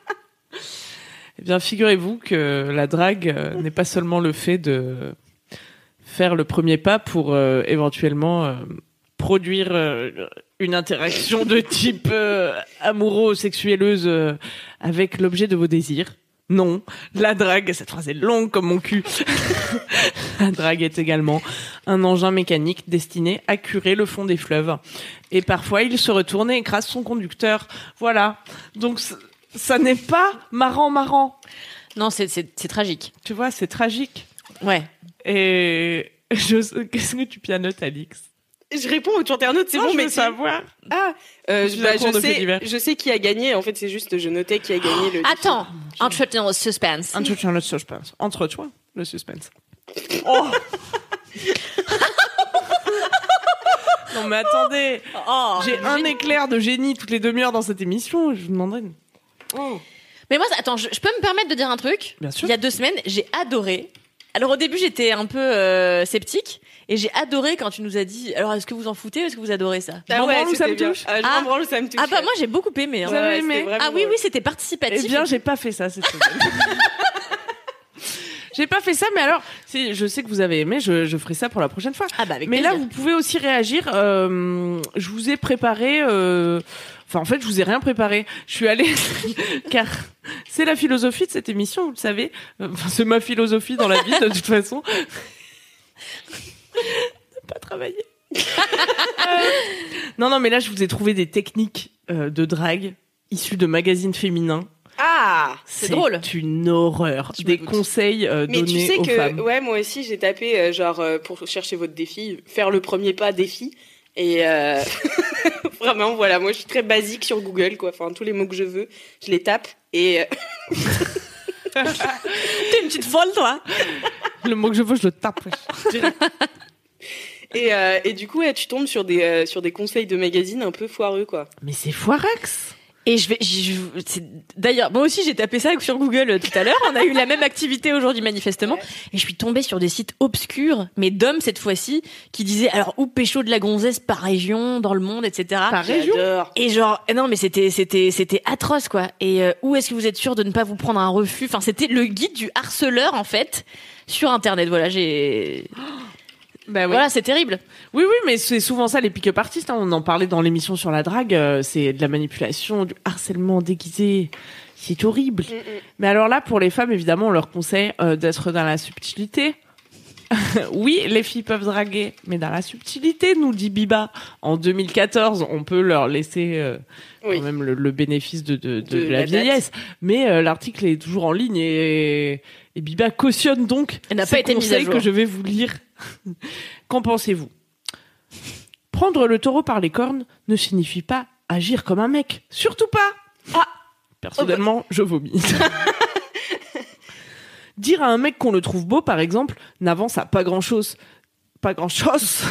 Eh bien, figurez-vous que la drague euh, n'est pas seulement le fait de faire le premier pas pour euh, éventuellement euh, produire euh, une interaction de type euh, amouro-sexuelleuse euh, avec l'objet de vos désirs. Non, la drague, cette phrase est longue comme mon cul. La drague est également un engin mécanique destiné à curer le fond des fleuves. Et parfois, il se retourne et écrase son conducteur. Voilà. Donc, ça n'est pas marrant, marrant. Non, c'est, c'est, c'est tragique. Tu vois, c'est tragique. Ouais. Et je... qu'est-ce que tu pianotes, Alix? Je réponds au internaute, c'est bon, je mais veux c'est- savoir. Ah, euh, Je bah, je sais, divers. je sais qui a gagné. En fait, c'est juste, je notais qui a gagné le. Attends, entretenir le suspense. Entretiens le suspense. Entre toi, le suspense. Oh non mais attendez, Oh, j'ai un éclair de génie toutes les demi-heures dans cette émission. Je vous demanderai. une- Mais moi, attends, je, je peux me permettre de dire un truc? Bien sûr. Il y a deux semaines, j'ai adoré. Alors au début, j'étais un peu euh, sceptique. Et j'ai adoré quand tu nous as dit. Alors, est-ce que vous en foutez ou est-ce que vous adorez ça? Je m'en branle ou ça me touche? Ah, Ah. branle ou ça me touche. Ah bah moi, j'ai beaucoup aimé. hein. Vous avez Ouais, aimé Ah oui, oui, c'était participatif. Eh bien, j'ai pas fait ça cette semaine. j'ai pas fait ça, mais alors, si je sais que vous avez aimé, je, je ferai ça pour la prochaine fois. Ah bah avec Mais là, vous pouvez aussi réagir. euh, je vous ai préparé. euh, Enfin, en fait, je vous ai rien préparé. Je suis allée car c'est la philosophie de cette émission, vous le savez. Euh, Enfin, c'est ma philosophie dans la vie de toute façon. ne pas travailler. Euh, non, non, mais là, je vous ai trouvé des techniques euh, de drague issues de magazines féminins. Ah C'est drôle. C'est une horreur. Des conseils euh, Mais donnés tu sais aux que, femmes. ouais, moi aussi, j'ai tapé, euh, genre, euh, pour chercher votre défi, faire le premier pas défi. Et euh, vraiment, voilà, moi, je suis très basique sur Google, quoi. Enfin, tous les mots que je veux, je les tape. Et euh, T'es une petite folle, toi. Le mot que je veux, je le tape. Et, euh, et du coup, ouais, tu tombes sur des, euh, sur des conseils de magazines un peu foireux, quoi. Mais c'est foirex. Et je vais, je- d'ailleurs, moi aussi j'ai tapé ça sur Google euh, tout à l'heure. On a eu la même activité aujourd'hui manifestement, et je suis tombée sur des sites obscurs, mais d'hommes cette fois-ci, qui disaient alors où pécho de la gonzesse par région, dans le monde, etc. Par région? Et genre eh non mais c'était c'était c'était atroce quoi. Et euh, où est-ce que vous êtes sûr de ne pas vous prendre un refus? Enfin c'était le guide du harceleur en fait sur internet. Voilà j'ai Bah voilà c'est terrible. Oui, oui, mais c'est souvent ça les pick-up artistes. hein. On en parlait dans l'émission sur la drague. euh, c'est de la manipulation, du harcèlement déguisé. C'est horrible. Mm, mm. Mais alors là, pour les femmes, évidemment, on leur conseille euh, d'être dans la subtilité. oui, les filles peuvent draguer, mais dans la subtilité, nous dit Biba. En 2014, on peut leur laisser euh, Oui. quand même le, le bénéfice de, de, de, De de la, la date. vieillesse. Mais euh, l'article est toujours en ligne et, et Biba cautionne donc Elle n'a ces pas été mise à conseils jour. que je vais vous lire. Qu'en pensez-vous? Prendre le taureau par les cornes ne signifie pas agir comme un mec. Surtout pas. Ah, personnellement, je vomis. Dire à un mec qu'on le trouve beau, par exemple, n'avance à pas grand-chose. Pas grand-chose.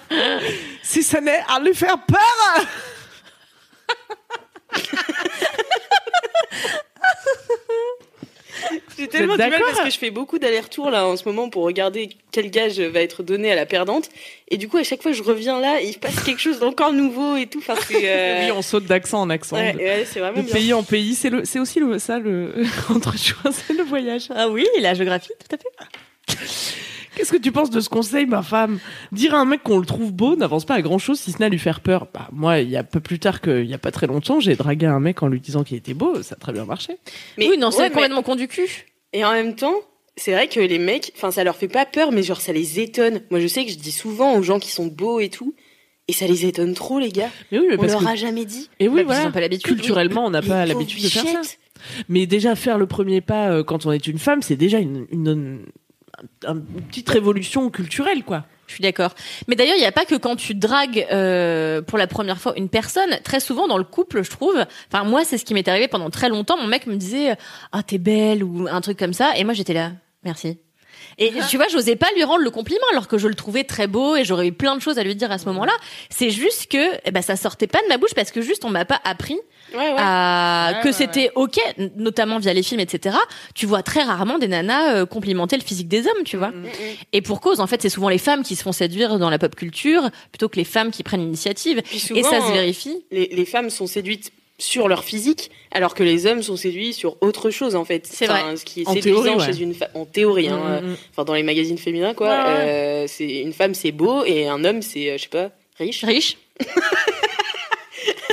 si ça n'est à lui faire peur. J'ai tellement du mal parce que je fais beaucoup d'allers-retours là en ce moment pour regarder quel gage va être donné à la perdante. Et du coup, à chaque fois que je reviens là, il se passe quelque chose d'encore nouveau et tout. Enfin, euh, Oui, on saute d'accent en accent. ouais, de- ouais, c'est vraiment de bien. pays en pays, c'est le, c'est aussi le, ça le entre choix, c'est le voyage. Ah oui la géographie tout à fait. Qu'est-ce que tu penses de ce conseil, ma femme? Dire à un mec qu'on le trouve beau n'avance pas à grand chose si ce n'est à lui faire peur. Bah, moi, il y a peu plus tard qu'il y a pas très longtemps, j'ai dragué un mec en lui disant qu'il était beau, ça a très bien marché. Mais- oui non c'est ouais, mais- complètement con du cul. Et en même temps, c'est vrai que les mecs, enfin, ça leur fait pas peur, mais genre, ça les étonne. Moi, je sais que je dis souvent aux gens qui sont beaux et tout, et ça les étonne trop, les gars. Mais oui, mais On parce leur que a jamais dit. et oui, Bah, voilà. ont pas l'habitude. Culturellement, on n'a pas l'habitude de faire ça. Mais déjà faire le premier pas euh, quand on est une femme, c'est déjà une, une, une- un- une petite révolution culturelle, quoi. Je suis d'accord. Mais d'ailleurs, il n'y a pas que quand tu dragues euh, pour la première fois une personne. Très souvent dans le couple, je trouve. Enfin, moi, c'est ce qui m'est arrivé pendant très longtemps. Mon mec me disait "Ah, t'es belle" ou un truc comme ça, et moi j'étais là, merci. Et tu vois, j'osais pas lui rendre le compliment alors que je le trouvais très beau et j'aurais eu plein de choses à lui dire à ce moment-là. C'est juste que eh ben, ça sortait pas de ma bouche parce que juste on m'a pas appris Ouais, ouais. à- Ouais, que c'était ok, notamment via les films, etc. Tu vois très rarement des nanas euh, complimenter le physique des hommes, tu vois. Mm, mm. Et pour cause, en fait, c'est souvent les femmes qui se font séduire dans la pop culture plutôt que les femmes qui prennent l'initiative. Et ça se vérifie. les, les femmes sont séduites sur leur physique, alors que les hommes sont séduits sur autre chose en fait. C'est Enfin, Ce qui est En séduisant théorie, ouais. chez une femme, en théorie, hein, Mm, euh, mm, mm. enfin dans les magazines féminins quoi. Ouais, ouais. euh, c'est une femme c'est beau et un homme c'est euh, je sais pas riche. Riche.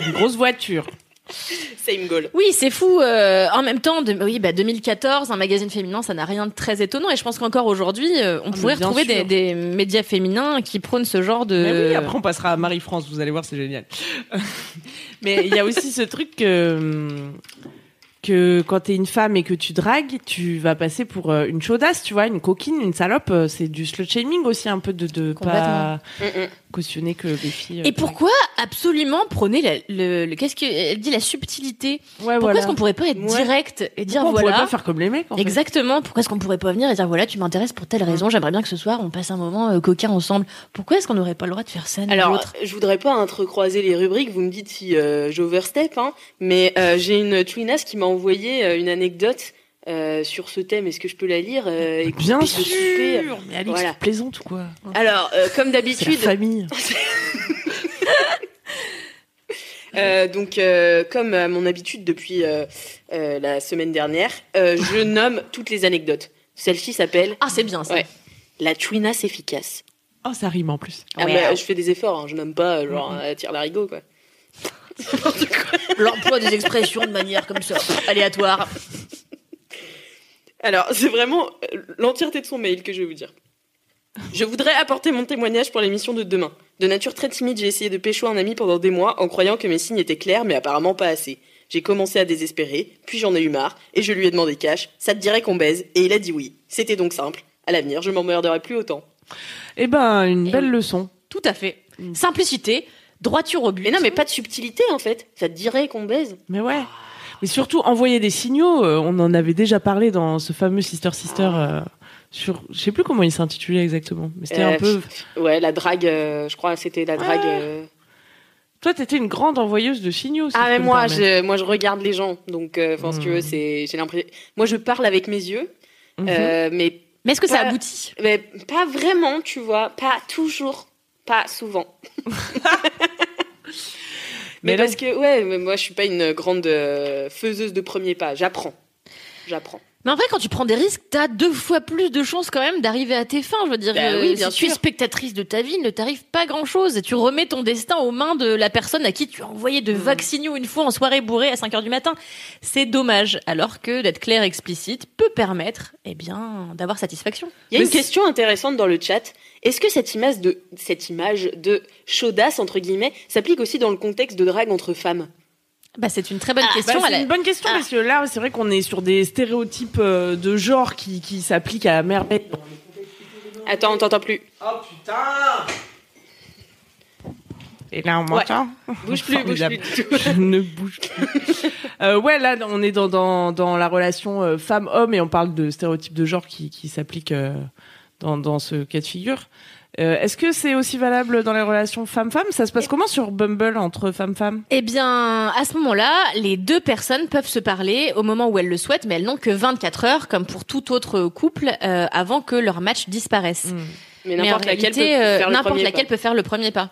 Une grosse voiture. Same goal. Oui, c'est fou. euh, en même temps, de, oui, bah 2014, un magazine féminin, ça n'a rien de très étonnant. Et je pense qu'encore aujourd'hui, euh, on mais pourrait retrouver des, médias féminins qui prônent ce genre de. Mais oui, après on passera à Marie-France, vous allez voir, c'est génial. Mais il y a aussi ce truc que, que quand t'es une femme et que tu dragues, tu vas passer pour euh, une chaudasse, tu vois, une coquine, une salope. C'est du slut shaming aussi, un peu de, de pas. Mm, mm. Cautionner que les filles. euh, Et pourquoi absolument prôner la- le, le- qu'est-ce qu'elle dit la subtilité? Ouais, Pourquoi voilà. est-ce qu'on pourrait pas être Ouais. direct et dire Pourquoi on voilà pourrait pas faire comme les mecs en fait? Exactement. Pourquoi est-ce qu'on pourrait pas venir et dire voilà, tu m'intéresses pour telle raison, j'aimerais bien que ce soir on passe un moment euh, coquin ensemble. Pourquoi est-ce qu'on n'aurait pas le droit de faire ça Alors, l'autre je voudrais pas entrecroiser les rubriques, vous me dites si euh, j'overstep, hein, mais euh, j'ai une twinasse qui m'a envoyé euh, une anecdote euh, sur ce thème. Est-ce que je peux la lire euh, et Bien souper sûr Mais Alix, Voilà. tu plaisantes ou quoi? Alors, euh, comme d'habitude, famille. euh, donc euh, comme à mon habitude depuis euh, euh, la semaine dernière, euh, je nomme toutes les anecdotes. Celle-ci s'appelle Ah, c'est bien ça. Ouais. la twinasse efficace. Oh, ça rime en plus. Ah, Ouais. bah, je fais des efforts, hein, je nomme pas genre euh, tire l'arigot quoi. L'emploi des expressions de manière comme ça, aléatoire. Alors, c'est vraiment euh, l'entièreté de son mail que je vais vous dire. Je voudrais apporter mon témoignage pour l'émission de demain. De nature très timide, j'ai essayé de pécho un ami pendant des mois en croyant que mes signes étaient clairs, mais apparemment pas assez. J'ai commencé à désespérer, puis j'en ai eu marre, et je lui ai demandé cash, ça te dirait qu'on baise, et il a dit oui. C'était donc simple. À l'avenir, je m'emmerderai plus autant. Eh ben, une Et belle leçon. Tout à fait. Simplicité, droiture au but. Mais non, mais pas de subtilité en fait. Ça te dirait qu'on baise. Mais ouais. Mais surtout, envoyer des signaux, euh, on en avait déjà parlé dans ce fameux Sister Sister euh, sur. Je sais plus comment il s'intitulait exactement. Mais c'était Euh, un peu. Ouais, la drague, euh, je crois que c'était la drague. Ouais. euh. Toi, t'étais une grande envoyeuse de signaux. si Ah, mais moi, je, moi, je regarde les gens. Donc, euh, enfin, si tu veux, c'est, j'ai l'impression. Moi, je parle avec mes yeux, Mhm. euh, mais, Mais est-ce que ça Pas- aboutit? mais pas vraiment, tu vois. Pas toujours. Pas souvent. mais Mais là- parce que, ouais, mais moi, je suis pas une grande euh, faiseuse de premiers pas. J'apprends. J'apprends. Mais en vrai, quand tu prends des risques, t'as deux fois plus de chances quand même d'arriver à tes fins. Je veux dire, Bah euh, oui, bien si tu es spectatrice de ta vie, il ne t'arrive pas grand-chose. Et tu remets ton destin aux mains de la personne à qui tu as envoyé de vagues signaux une fois en soirée bourrée à 5 heures du matin. C'est dommage. Alors que d'être clair et explicite peut permettre, eh bien, d'avoir satisfaction. Il y a Mais une question intéressante dans le chat. Est-ce que cette image de cette image de chaudasse entre guillemets s'applique aussi dans le contexte de drague entre femmes? Bah, c'est une très bonne Bah, question. c'est Elle a- une bonne question parce que là, c'est vrai qu'on est sur des stéréotypes euh, de genre qui, qui s'appliquent à merveille. Attends, on t'entend plus. Oh putain Et là, on m'entend Bouge plus, bouge plus du tout. Je ne bouge plus. Euh, ouais, là, on est dans, dans, dans la relation euh, femme-homme et on parle de stéréotypes de genre qui, qui s'appliquent euh, dans, dans ce cas de figure. Euh, Est-ce que c'est aussi valable dans les relations femme-femme Ça se passe comment sur Bumble entre femmes-femmes? Eh bien, à ce moment-là, les deux personnes peuvent se parler au moment où elles le souhaitent, mais elles n'ont que 24 heures, comme pour tout autre couple, euh, avant que leur match disparaisse. Mais Mais n'importe laquelle peut réalité, euh, faire le laquelle peut faire le premier pas.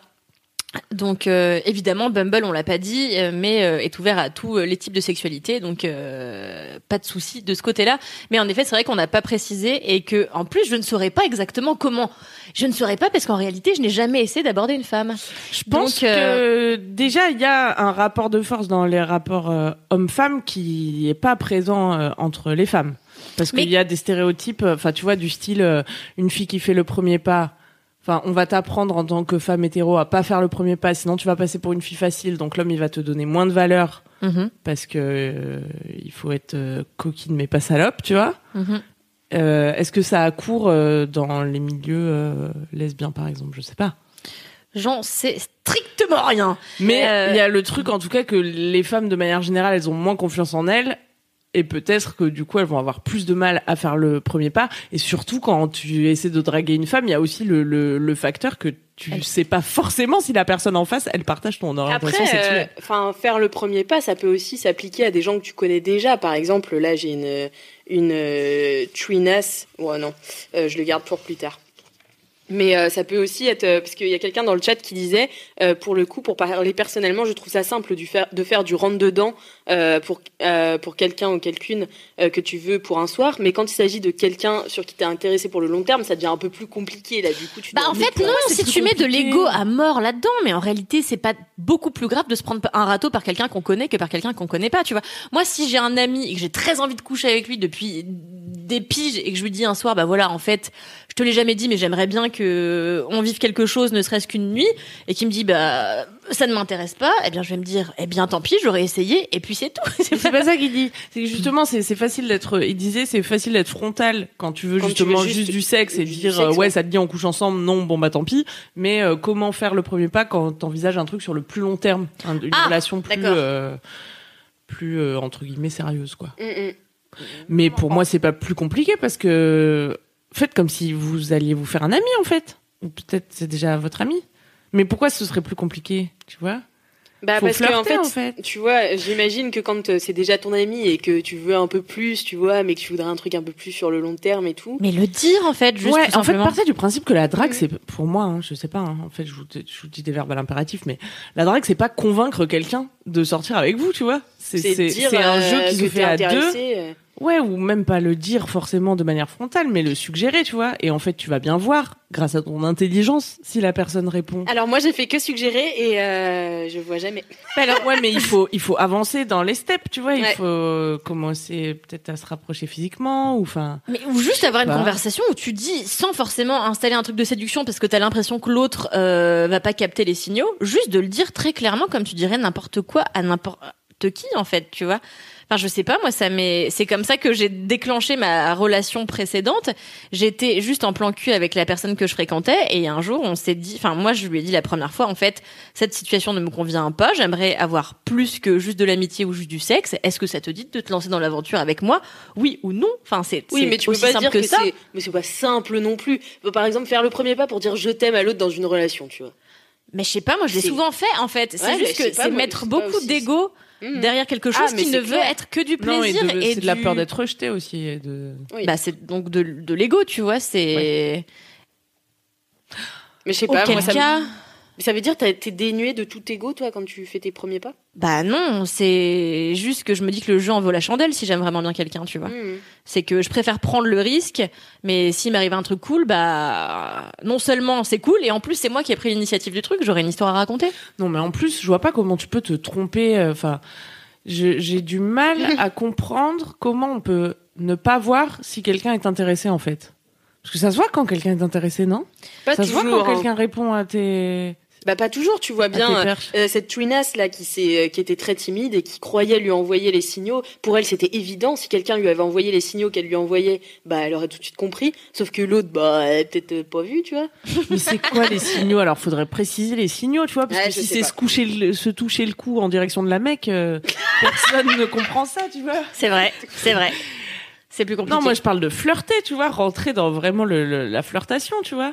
Donc euh, évidemment, Bumble, on l'a pas dit, euh, mais euh, est ouvert à tous euh, les types de sexualité, donc euh, pas de souci de ce côté-là. Mais en effet, c'est vrai qu'on n'a pas précisé et que en plus, je ne saurais pas exactement comment. Je ne saurais pas parce qu'en réalité, je n'ai jamais essayé d'aborder une femme. Je pense Donc, euh, que déjà il y a un rapport de force dans les rapports euh, hommes-femmes qui est pas présent euh, entre les femmes. Parce Mais- qu'il y a des stéréotypes, enfin tu vois, du style euh, une fille qui fait le premier pas. Enfin, on va t'apprendre en tant que femme hétéro à pas faire le premier pas, sinon tu vas passer pour une fille facile. Donc l'homme il va te donner moins de valeur Mhm, parce que euh, il faut être euh, coquine mais pas salope, tu vois. mhm. Euh, Est-ce que ça a cours euh, dans les milieux lesbiens par exemple? Je sais pas. J'en sais strictement rien. Mais Euh, il y a le truc, en tout cas, que les femmes, de manière générale, elles ont moins confiance en elles. Et peut-être que du coup, elles vont avoir plus de mal à faire le premier pas. Et surtout, quand tu essaies de draguer une femme, il y a aussi le, le, le facteur que tu Elle- sais pas forcément si la personne en face, elle partage ton orientation Après, euh, sexuelle. enfin, faire le premier pas, ça peut aussi s'appliquer à des gens que tu connais déjà. Par exemple, là, j'ai une une euh. Ouais, non, euh, je le garde pour plus tard. Mais euh, ça peut aussi être euh, parce qu'il y a quelqu'un dans le chat qui disait euh, pour le coup pour parler personnellement je trouve ça simple du faire de faire du rentre dedans euh, pour euh, pour quelqu'un ou quelqu'une euh, que tu veux pour un soir. Mais quand il s'agit de quelqu'un sur qui t'es intéressé pour le long terme ça devient un peu plus compliqué là. Du coup tu Bah en fait non, si tu mets de compliqué. l'ego à mort là-dedans, mais en réalité c'est pas beaucoup plus grave de se prendre un râteau par quelqu'un qu'on connaît que par quelqu'un qu'on connaît pas, tu vois. Moi si j'ai un ami et que j'ai très envie de coucher avec lui depuis des piges et que je lui dis un soir bah voilà en fait je te l'ai jamais dit mais j'aimerais bien que on vive quelque chose ne serait-ce qu'une nuit et qui me dit bah ça ne m'intéresse pas, eh bien je vais me dire eh bien tant pis j'aurais essayé et puis c'est tout. C'est pas ça qu'il dit. C'est que justement, c'est facile d'être. Il disait, c'est facile d'être frontal quand tu veux Quand tu justement veux juste, juste du sexe et du dire sexe, ouais, ouais. ça te dit on couche ensemble. Non, bon bah tant pis. Mais euh, comment faire le premier pas quand t'envisages un truc sur le plus long terme, un- une Ah, relation plus euh, plus euh, entre guillemets sérieuse quoi. Mm, mm. Mais pour moi, c'est pas plus compliqué parce que faites comme si vous alliez vous faire un ami en fait. Ou peut-être c'est déjà votre ami. Mais pourquoi ce serait plus compliqué, tu vois? Bah Faut parce que en fait, en fait. tu vois, j'imagine que quand euh, c'est déjà ton ami et que tu veux un peu plus, tu vois, mais que tu voudrais un truc un peu plus sur le long terme et tout. Mais le dire en fait juste ouais, tout en fait, simplement. partez du principe que la drague, Mhm. c'est pour moi, hein, je sais pas. hein, en fait, je vous, je vous dis des verbes à l'impératif, mais la drague, c'est pas convaincre quelqu'un de sortir avec vous, tu vois. C'est C'est c'est- dire c'est un euh, jeu qui se que fait à deux. Euh. Ouais, ou même pas le dire forcément de manière frontale, mais le suggérer, tu vois. Et en fait, tu vas bien voir, grâce à ton intelligence, si la personne répond. Alors moi j'ai fait que suggérer et euh, je vois jamais. Alors ouais, mais il faut il faut avancer dans les steps, tu vois. Il Ouais. faut commencer peut-être à se rapprocher physiquement, ou enfin. Mais ou juste avoir une Bah. conversation où tu dis sans forcément installer un truc de séduction parce que t'as l'impression que l'autre euh, va pas capter les signaux, juste de le dire très clairement comme tu dirais n'importe quoi à n'importe qui en fait, tu vois. Enfin, je sais pas, moi, ça m'est, c'est comme ça que j'ai déclenché ma relation précédente. J'étais juste en plan cul avec la personne que je fréquentais et un jour, on s'est dit, enfin, moi, je lui ai dit la première fois, en fait, cette situation ne me convient pas, j'aimerais avoir plus que juste de l'amitié ou juste du sexe. Est-ce que ça te dit de te lancer dans l'aventure avec moi? Oui ou non? Enfin, c'est, Oui, mais tu peux pas dire que, ça. c'est mais c'est pas simple non plus. Par exemple faire le premier pas pour dire je t'aime à l'autre dans une relation, tu vois. Mais je sais pas, moi je l'ai souvent fait en fait. C'est Ouais, juste que c'est mettre beaucoup d'ego Mhm. derrière quelque chose Ah, mais qui ne veut être que du Non, et plaisir de- et, c'est de la du- peur d'être rejeté aussi. Et de... Oui. Bah c'est donc de, de l'ego, tu vois. C'est Mais je sais pas, auquel moi ça, cas. Mais ça veut dire t'as- t'es dénué de tout ego toi quand tu fais tes premiers pas? Bah non, c'est juste que je me dis que le jeu en vaut la chandelle si j'aime vraiment bien quelqu'un, tu vois. Mhm. C'est que je préfère prendre le risque, mais s'il m'arrive un truc cool, bah non seulement c'est cool et en plus c'est moi qui ai pris l'initiative du truc, j'aurai une histoire à raconter. Non, mais en plus, je vois pas comment tu peux te tromper. euh, Enfin, j'ai du mal à comprendre comment on peut ne pas voir si quelqu'un est intéressé en fait. Parce que ça se voit quand quelqu'un est intéressé, non? Pas Ça se voit quand hein. quelqu'un répond à tes, Bah pas toujours, tu vois bien. euh, cette twinasse là qui s'est, euh, qui était très timide et qui croyait lui envoyer les signaux. Pour elle, c'était évident. Si quelqu'un lui avait envoyé les signaux qu'elle lui envoyait, bah elle aurait tout de suite compris. Sauf que l'autre, bah elle a peut-être euh, pas vu, tu vois. Mais c'est quoi les signaux? Alors, faudrait préciser les signaux, tu vois, parce Ouais, que si c'est se coucher, le- se toucher le cou en direction de la mec, euh, personne ne comprend ça, tu vois. C'est vrai, c'est vrai. C'est plus compliqué. Non, moi je parle de flirter, tu vois, rentrer dans vraiment le, le- la flirtation, tu vois.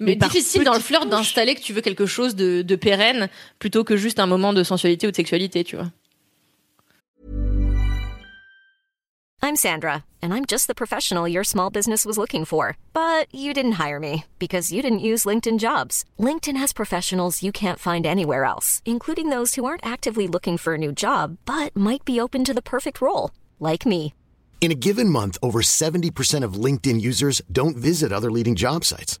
Mais, par difficile dans le flirt d'installer que tu veux quelque chose de, de pérenne plutôt que juste un moment de sensualité ou de sexualité, tu vois. I'm Sandra, and I'm just the professional your small business was looking for. But you didn't hire me because you didn't use LinkedIn jobs. LinkedIn has professionals you can't find anywhere else, including those who aren't actively looking for a new job but might be open to the perfect role, like me. In a given month, over 70% of LinkedIn users don't visit other leading job sites.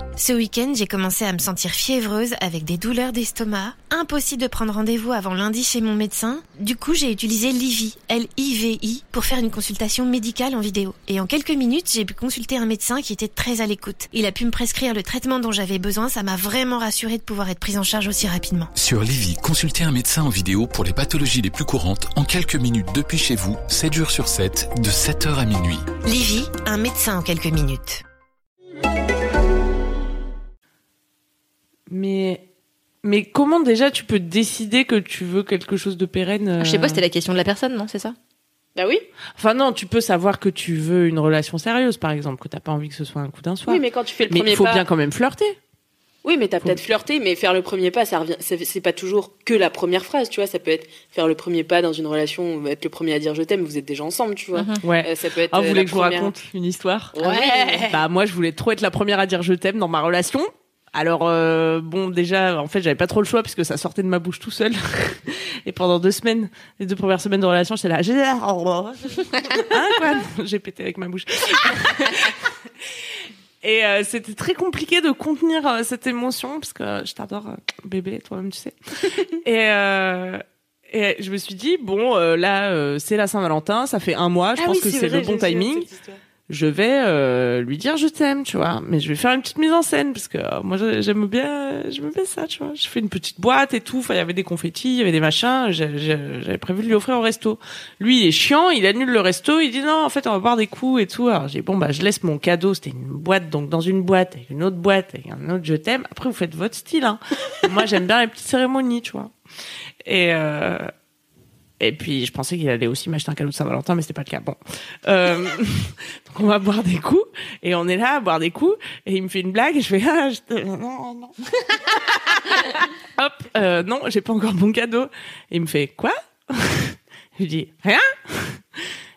Ce week-end, j'ai commencé à me sentir fiévreuse avec des douleurs d'estomac. Impossible de prendre rendez-vous avant lundi chez mon médecin. Du coup, j'ai utilisé Livy, L-I-V-I, pour faire une consultation médicale en vidéo. Et en quelques minutes, j'ai pu consulter un médecin qui était très à l'écoute. Il a pu me prescrire le traitement dont j'avais besoin. Ça m'a vraiment rassurée de pouvoir être prise en charge aussi rapidement. Sur Livy, consultez un médecin en vidéo pour les pathologies les plus courantes en quelques minutes depuis chez vous, 7 jours sur 7, de 7h à minuit. Livy, un médecin en quelques minutes. Mais, mais comment déjà tu peux décider que tu veux quelque chose de pérenne euh, Je sais pas, c'était la question de la personne, non C'est ça? Bah oui. Enfin non, tu peux savoir que tu veux une relation sérieuse, par exemple, que t'as pas envie que ce soit un coup d'un soir. Oui, mais quand tu fais le Mais premier il faut pas. bien quand même flirter. Oui, mais t'as Faut- peut-être flirté, mais faire le premier pas, ça revient. C'est pas toujours que la première phrase, tu vois. Ça peut être faire le premier pas dans une relation, être le premier à dire je t'aime. Vous êtes déjà ensemble, tu vois. Mhm. Ouais. Euh, ça peut être. Ah, vous euh, voulez que je vous raconte une histoire? Ouais. Bah moi, je voulais trop être la première à dire je t'aime dans ma relation. Alors euh, bon, déjà, en fait, j'avais pas trop le choix puisque ça sortait de ma bouche tout seul. Et pendant deux semaines, les deux premières semaines de relation, j'étais là. j'ai- Hein quoi? J'ai pété avec ma bouche. Et euh, c'était très compliqué de contenir euh, cette émotion parce que je t'adore, bébé, toi-même tu sais. et et je me suis dit bon, là, c'est la Saint-Valentin, ça fait un mois, je Ah pense oui, que c'est le bon timing cette. Je vais euh, lui dire je t'aime, tu vois. Mais je vais faire une petite mise en scène parce que euh, moi j'ai- j'aime bien, j'aime bien ça, tu vois. Je fais une petite boîte et tout. Enfin, il y avait des confettis, il y avait des machins. J'avais prévu de lui offrir au resto. Lui, il est chiant, il annule le resto. Il dit non, en fait, on va boire des coups et tout. Alors j'ai dit, bon bah je laisse mon cadeau. C'était une boîte, donc dans une boîte avec une autre boîte avec un autre je t'aime. Après, vous faites votre style. Hein. moi, j'aime bien les petites cérémonies, tu vois. Et euh, et puis je pensais qu'il allait aussi m'acheter un cadeau de Saint-Valentin, mais c'était pas le cas. Bon, euh, donc on va boire des coups et on est là à boire des coups et il me fait une blague et je fais ah je te... non non. Hop, euh, non, j'ai pas encore mon cadeau. Et il me fait quoi? Je lui dis rien.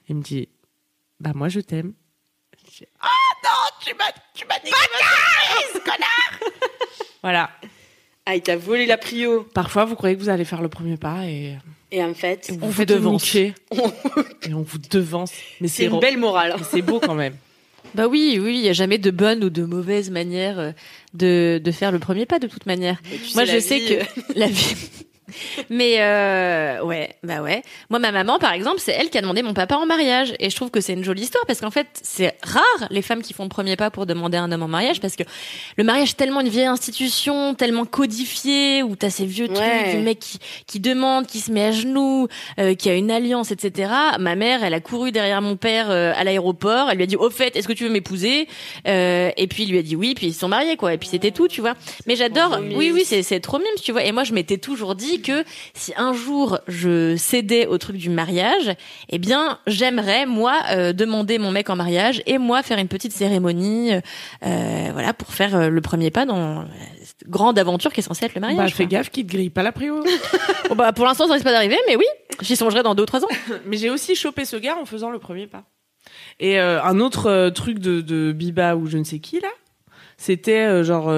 Il me dit bah moi je t'aime. Je dis, Ah non, tu m'as tu m'as dit connard. voilà. Ah, il t'a volé la prio. Parfois vous croyez que vous allez faire le premier pas et Et en fait, on vous devance et on vous devance. Mais c'est une belle morale. mais c'est beau quand même. Bah oui, oui, il y a jamais de bonne ou de mauvaise manière euh, de, de faire le premier pas de toute manière. Tu Moi, sais, je sais que euh, la vie. Mais euh, ouais, bah ouais. Moi, ma maman, par exemple, c'est elle qui a demandé mon papa en mariage, et je trouve que c'est une jolie histoire parce qu'en fait, c'est rare les femmes qui font le premier pas pour demander un homme en mariage parce que le mariage est tellement une vieille institution, tellement codifiée où t'as ces vieux Ouais. trucs du mec qui qui demande, qui se met à genoux, euh, qui a une alliance, etc. Ma mère, elle a couru derrière mon père euh, à l'aéroport. Elle lui a dit au fait, est-ce que tu veux m'épouser? Euh, Et puis il lui a dit oui, puis ils se sont mariés quoi. Et puis c'était tout, tu vois. Mais j'adore. Oui, oui, c'est c'est trop mime, tu vois. Et moi, je m'étais toujours dit que si un jour je cédais au truc du mariage, eh bien, j'aimerais moi euh, demander mon mec en mariage et moi faire une petite cérémonie, euh, voilà, pour faire euh, le premier pas dans cette grande aventure qui est censée être le mariage. Bah fais gaffe qu'il te grille pas la prio. Bon, bah, pour l'instant, ça risque pas d'arriver, mais oui, j'y songerai dans deux ou trois ans. Mais j'ai aussi chopé ce gars en faisant le premier pas. Et euh, un autre truc de, de Biba ou je ne sais qui là, c'était genre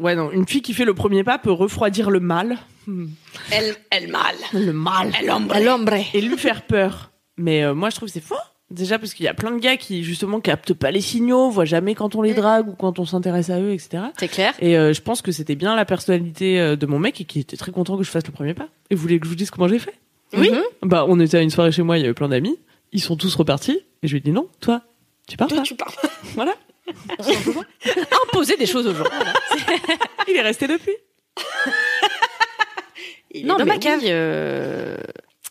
ouais non une fille qui fait le premier pas peut refroidir le mal, Hmm. Elle, elle mal. le mal, À l'ombre. et lui faire peur. Mais euh, moi je trouve que c'est faux. Déjà parce qu'il y a plein de gars qui justement captent pas les signaux, voient jamais quand on les drague ou quand on s'intéresse à eux, etc. C'est clair. Et euh, je pense que c'était bien la personnalité euh, de mon mec et qui était très content que je fasse le premier pas. Et voulez que je vous dise comment j'ai fait? Oui. Bah, on était à une soirée chez moi, il y avait plein d'amis. Ils sont tous repartis. Et je lui ai dit non, toi, tu pars Toi, pas. tu parles. Voilà. Imposer des choses aux gens. Il est resté depuis. Il Non, est dans mais ma cave. oui, euh,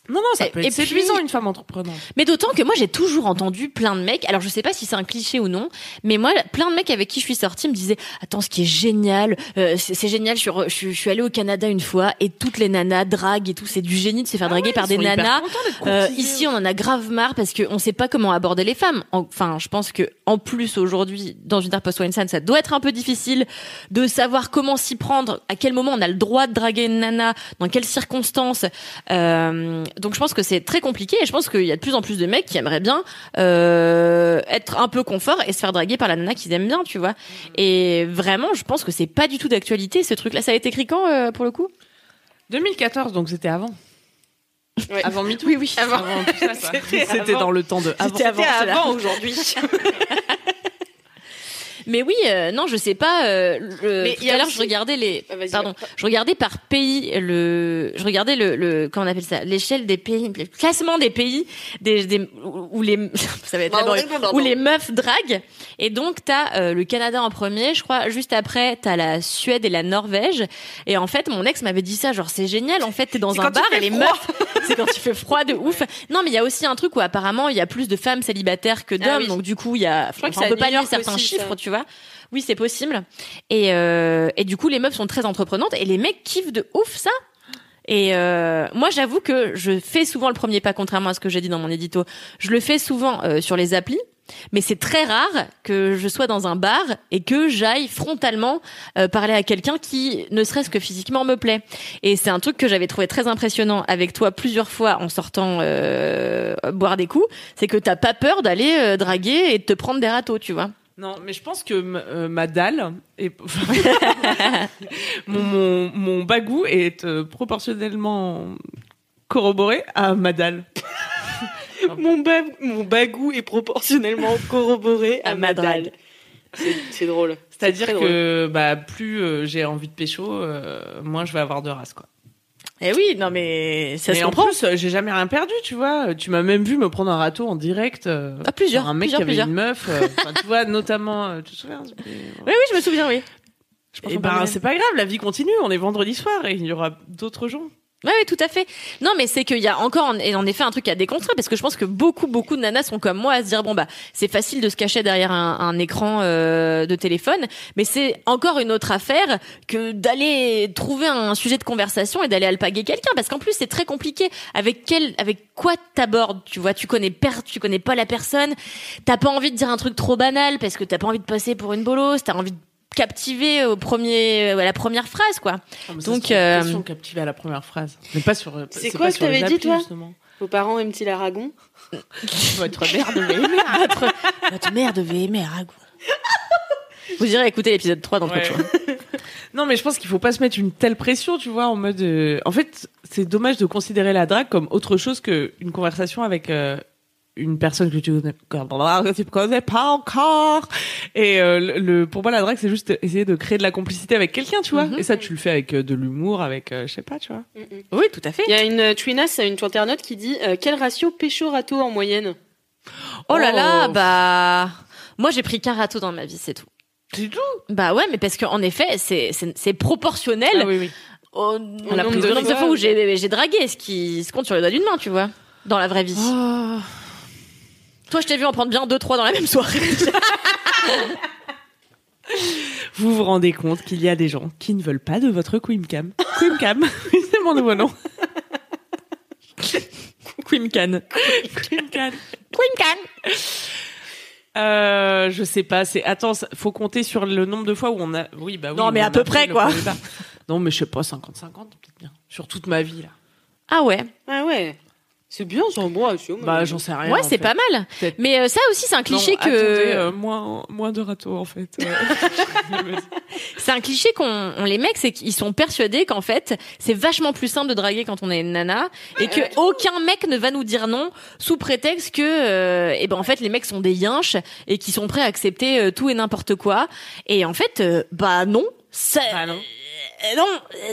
Non, non, ça peut et être puis- séduisant, une femme entreprenante. Mais d'autant que moi j'ai toujours entendu plein de mecs, alors je sais pas si c'est un cliché ou non, mais moi plein de mecs avec qui je suis sortie me disaient attends ce qui est génial, euh, c'est génial, je suis, re- je, suis, je suis allée au Canada une fois et toutes les nanas draguent et tout, c'est du génie de se faire draguer par des nanas. Euh, ici on en a grave marre parce que on sait pas comment aborder les femmes. Enfin je pense que en plus aujourd'hui dans une post wine ça doit être un peu difficile de savoir comment s'y prendre, à quel moment on a le droit de draguer une nana, dans quelles circonstances. Euh, donc je pense que c'est très compliqué et je pense qu'il y a de plus en plus de mecs qui aimeraient bien euh, être un peu confort et se faire draguer par la nana qu'ils aiment bien, tu vois. Et vraiment, je pense que c'est pas du tout d'actualité ce truc-là. Ça a été écrit quand euh, pour le coup? 2014, donc c'était avant. Ouais. Avant MeToo. Oui, oui. Avant, tout ça, quoi. C'était dans le temps de avant. C'était avant, avant aujourd'hui. Mais oui, euh, non, je sais pas. Euh, le, Mais tout à l'heure, aussi- je regardais les. Ah, Pardon, je regardais par pays le. Je regardais le, le comment on appelle ça, l'échelle des pays, le classement des pays des, des où les ça va être laborieux, pardon. où les meufs draguent. Et donc t'as euh, le Canada en premier, je crois. Juste après, t'as la Suède et la Norvège. Et en fait, mon ex m'avait dit ça, genre c'est génial. En fait, t'es dans un bar et les froid. meufs, c'est quand il fait froid de ouf. Non, mais il y a aussi un truc où apparemment il y a plus de femmes célibataires que d'hommes. Ah oui. donc du coup, il y a. crois que enfin, on peut pas lire certains aussi, chiffres, ça. tu vois. Oui, c'est possible. Et, euh, et du coup, les meufs sont très entreprenantes et les mecs kiffent de ouf ça. Et euh, moi, j'avoue que je fais souvent le premier pas, contrairement à ce que j'ai dit dans mon édito. Je le fais souvent euh, sur les applis, mais c'est très rare que je sois dans un bar et que j'aille frontalement euh, parler à quelqu'un qui, ne serait-ce que physiquement, me plaît. Et c'est un truc que j'avais trouvé très impressionnant avec toi plusieurs fois en sortant euh, boire des coups, c'est que t'as pas peur d'aller euh, draguer et de te prendre des râteaux, tu vois. Non, mais je pense que euh, ma dalle est... mon, mon, mon bagou est euh, proportionnellement corroboré à ma dalle. mon, ba- mon bagou est proportionnellement corroboré à, À ma dalle. C'est drôle. C'est-à-dire que bah, plus euh, j'ai envie de pécho, euh, moins je vais avoir de race. Quoi. Eh oui, non mais ça mais se en comprend. plus, euh, j'ai jamais rien perdu, tu vois. Tu m'as même vu me prendre un râteau en direct. euh, Ah, plusieurs, un mec plusieurs, qui avait une meuf. euh, enfin, tu vois, notamment, euh, tu te souviens c'était- Oui, oui, je me souviens, oui. Je pense Et qu'on ben, c'est pas grave, la vie continue. On est vendredi soir et il y aura d'autres jours. Ouais, ouais, tout à fait. Non, mais c'est qu'il y a encore en, en effet un truc à déconstruire parce que je pense que beaucoup, beaucoup de nanas sont comme moi à se dire bon bah c'est facile de se cacher derrière un, un écran euh, de téléphone, mais c'est encore une autre affaire que d'aller trouver un sujet de conversation et d'aller alpaguer quelqu'un parce qu'en plus c'est très compliqué. Avec quel, avec quoi t'abordes Tu vois, tu connais per, tu connais pas la personne, t'as pas envie de dire un truc trop banal parce que t'as pas envie de passer pour une bolosse, t'as envie de captivé au premier, à la première phrase, quoi. Ah, mais ça, Donc, c'est euh, question captivée à la première phrase. Mais pas sur. C'est pas quoi que sur les t'avais dit, toi justement. Vos parents aiment-ils Aragon Votre mère devait aimer. Votre, votre mère devait aimer Aragon. Vous irez écouter l'épisode 3 d'entre Ouais. choix. Non, mais je pense qu'il faut pas se mettre une telle pression, tu vois, en mode. euh, En fait, c'est dommage de considérer la drague comme autre chose qu'une conversation avec euh, une personne que tu connais, que tu connais pas encore. Et euh, le, le- pour moi, la drague, c'est juste essayer de créer de la complicité avec quelqu'un, tu vois. Mhm. Et ça, tu le fais avec euh, de l'humour, avec, euh, je sais pas, tu vois. Oui, tout à fait. Il y a une euh, Twinas, une internaute qui dit euh, quel ratio pécho-râteau en moyenne? Oh là là, Oh. bah. Moi, j'ai pris qu'un râteau dans ma vie, c'est tout. C'est tout? Bah ouais, mais parce qu'en effet, c'est c'est c'est proportionnel Ah oui, oui. au, au la nombre de, fois. fois où j'ai j'ai dragué, ce qui se compte sur le doigt d'une main, tu vois, dans la vraie vie. Oh. Toi, je t'ai vu en prendre bien deux trois dans la même soirée. Vous vous rendez compte qu'il y a des gens qui ne veulent pas de votre Quimcam. Quimcam, oui, c'est mon nouveau nom. Quimcan. Quimcam. Quimcan. Euh, je sais pas, c'est attends, faut compter sur le nombre de fois où on a oui bah oui. Non, mais à peu près, quoi. Non, mais je sais pas 50 50 peut-être bien. Sur toute ma vie là. Ah ouais. Ah ouais. C'est bien, c'est un bon ratio. Bah j'en sais rien. Ouais, c'est pas mal. Mais euh, ça aussi, c'est un cliché Non, que attendez, euh, moins moins de râteaux en fait. C'est un cliché qu'on on- les mecs, c'est qu'ils sont persuadés qu'en fait, c'est vachement plus simple de draguer quand on est une nana et que aucun mec ne va nous dire non sous prétexte que euh, eh ben en fait les mecs sont des yinches et qui sont prêts à accepter euh, tout et n'importe quoi. Et en fait, euh, bah non. Ça, Ah non. Euh, non,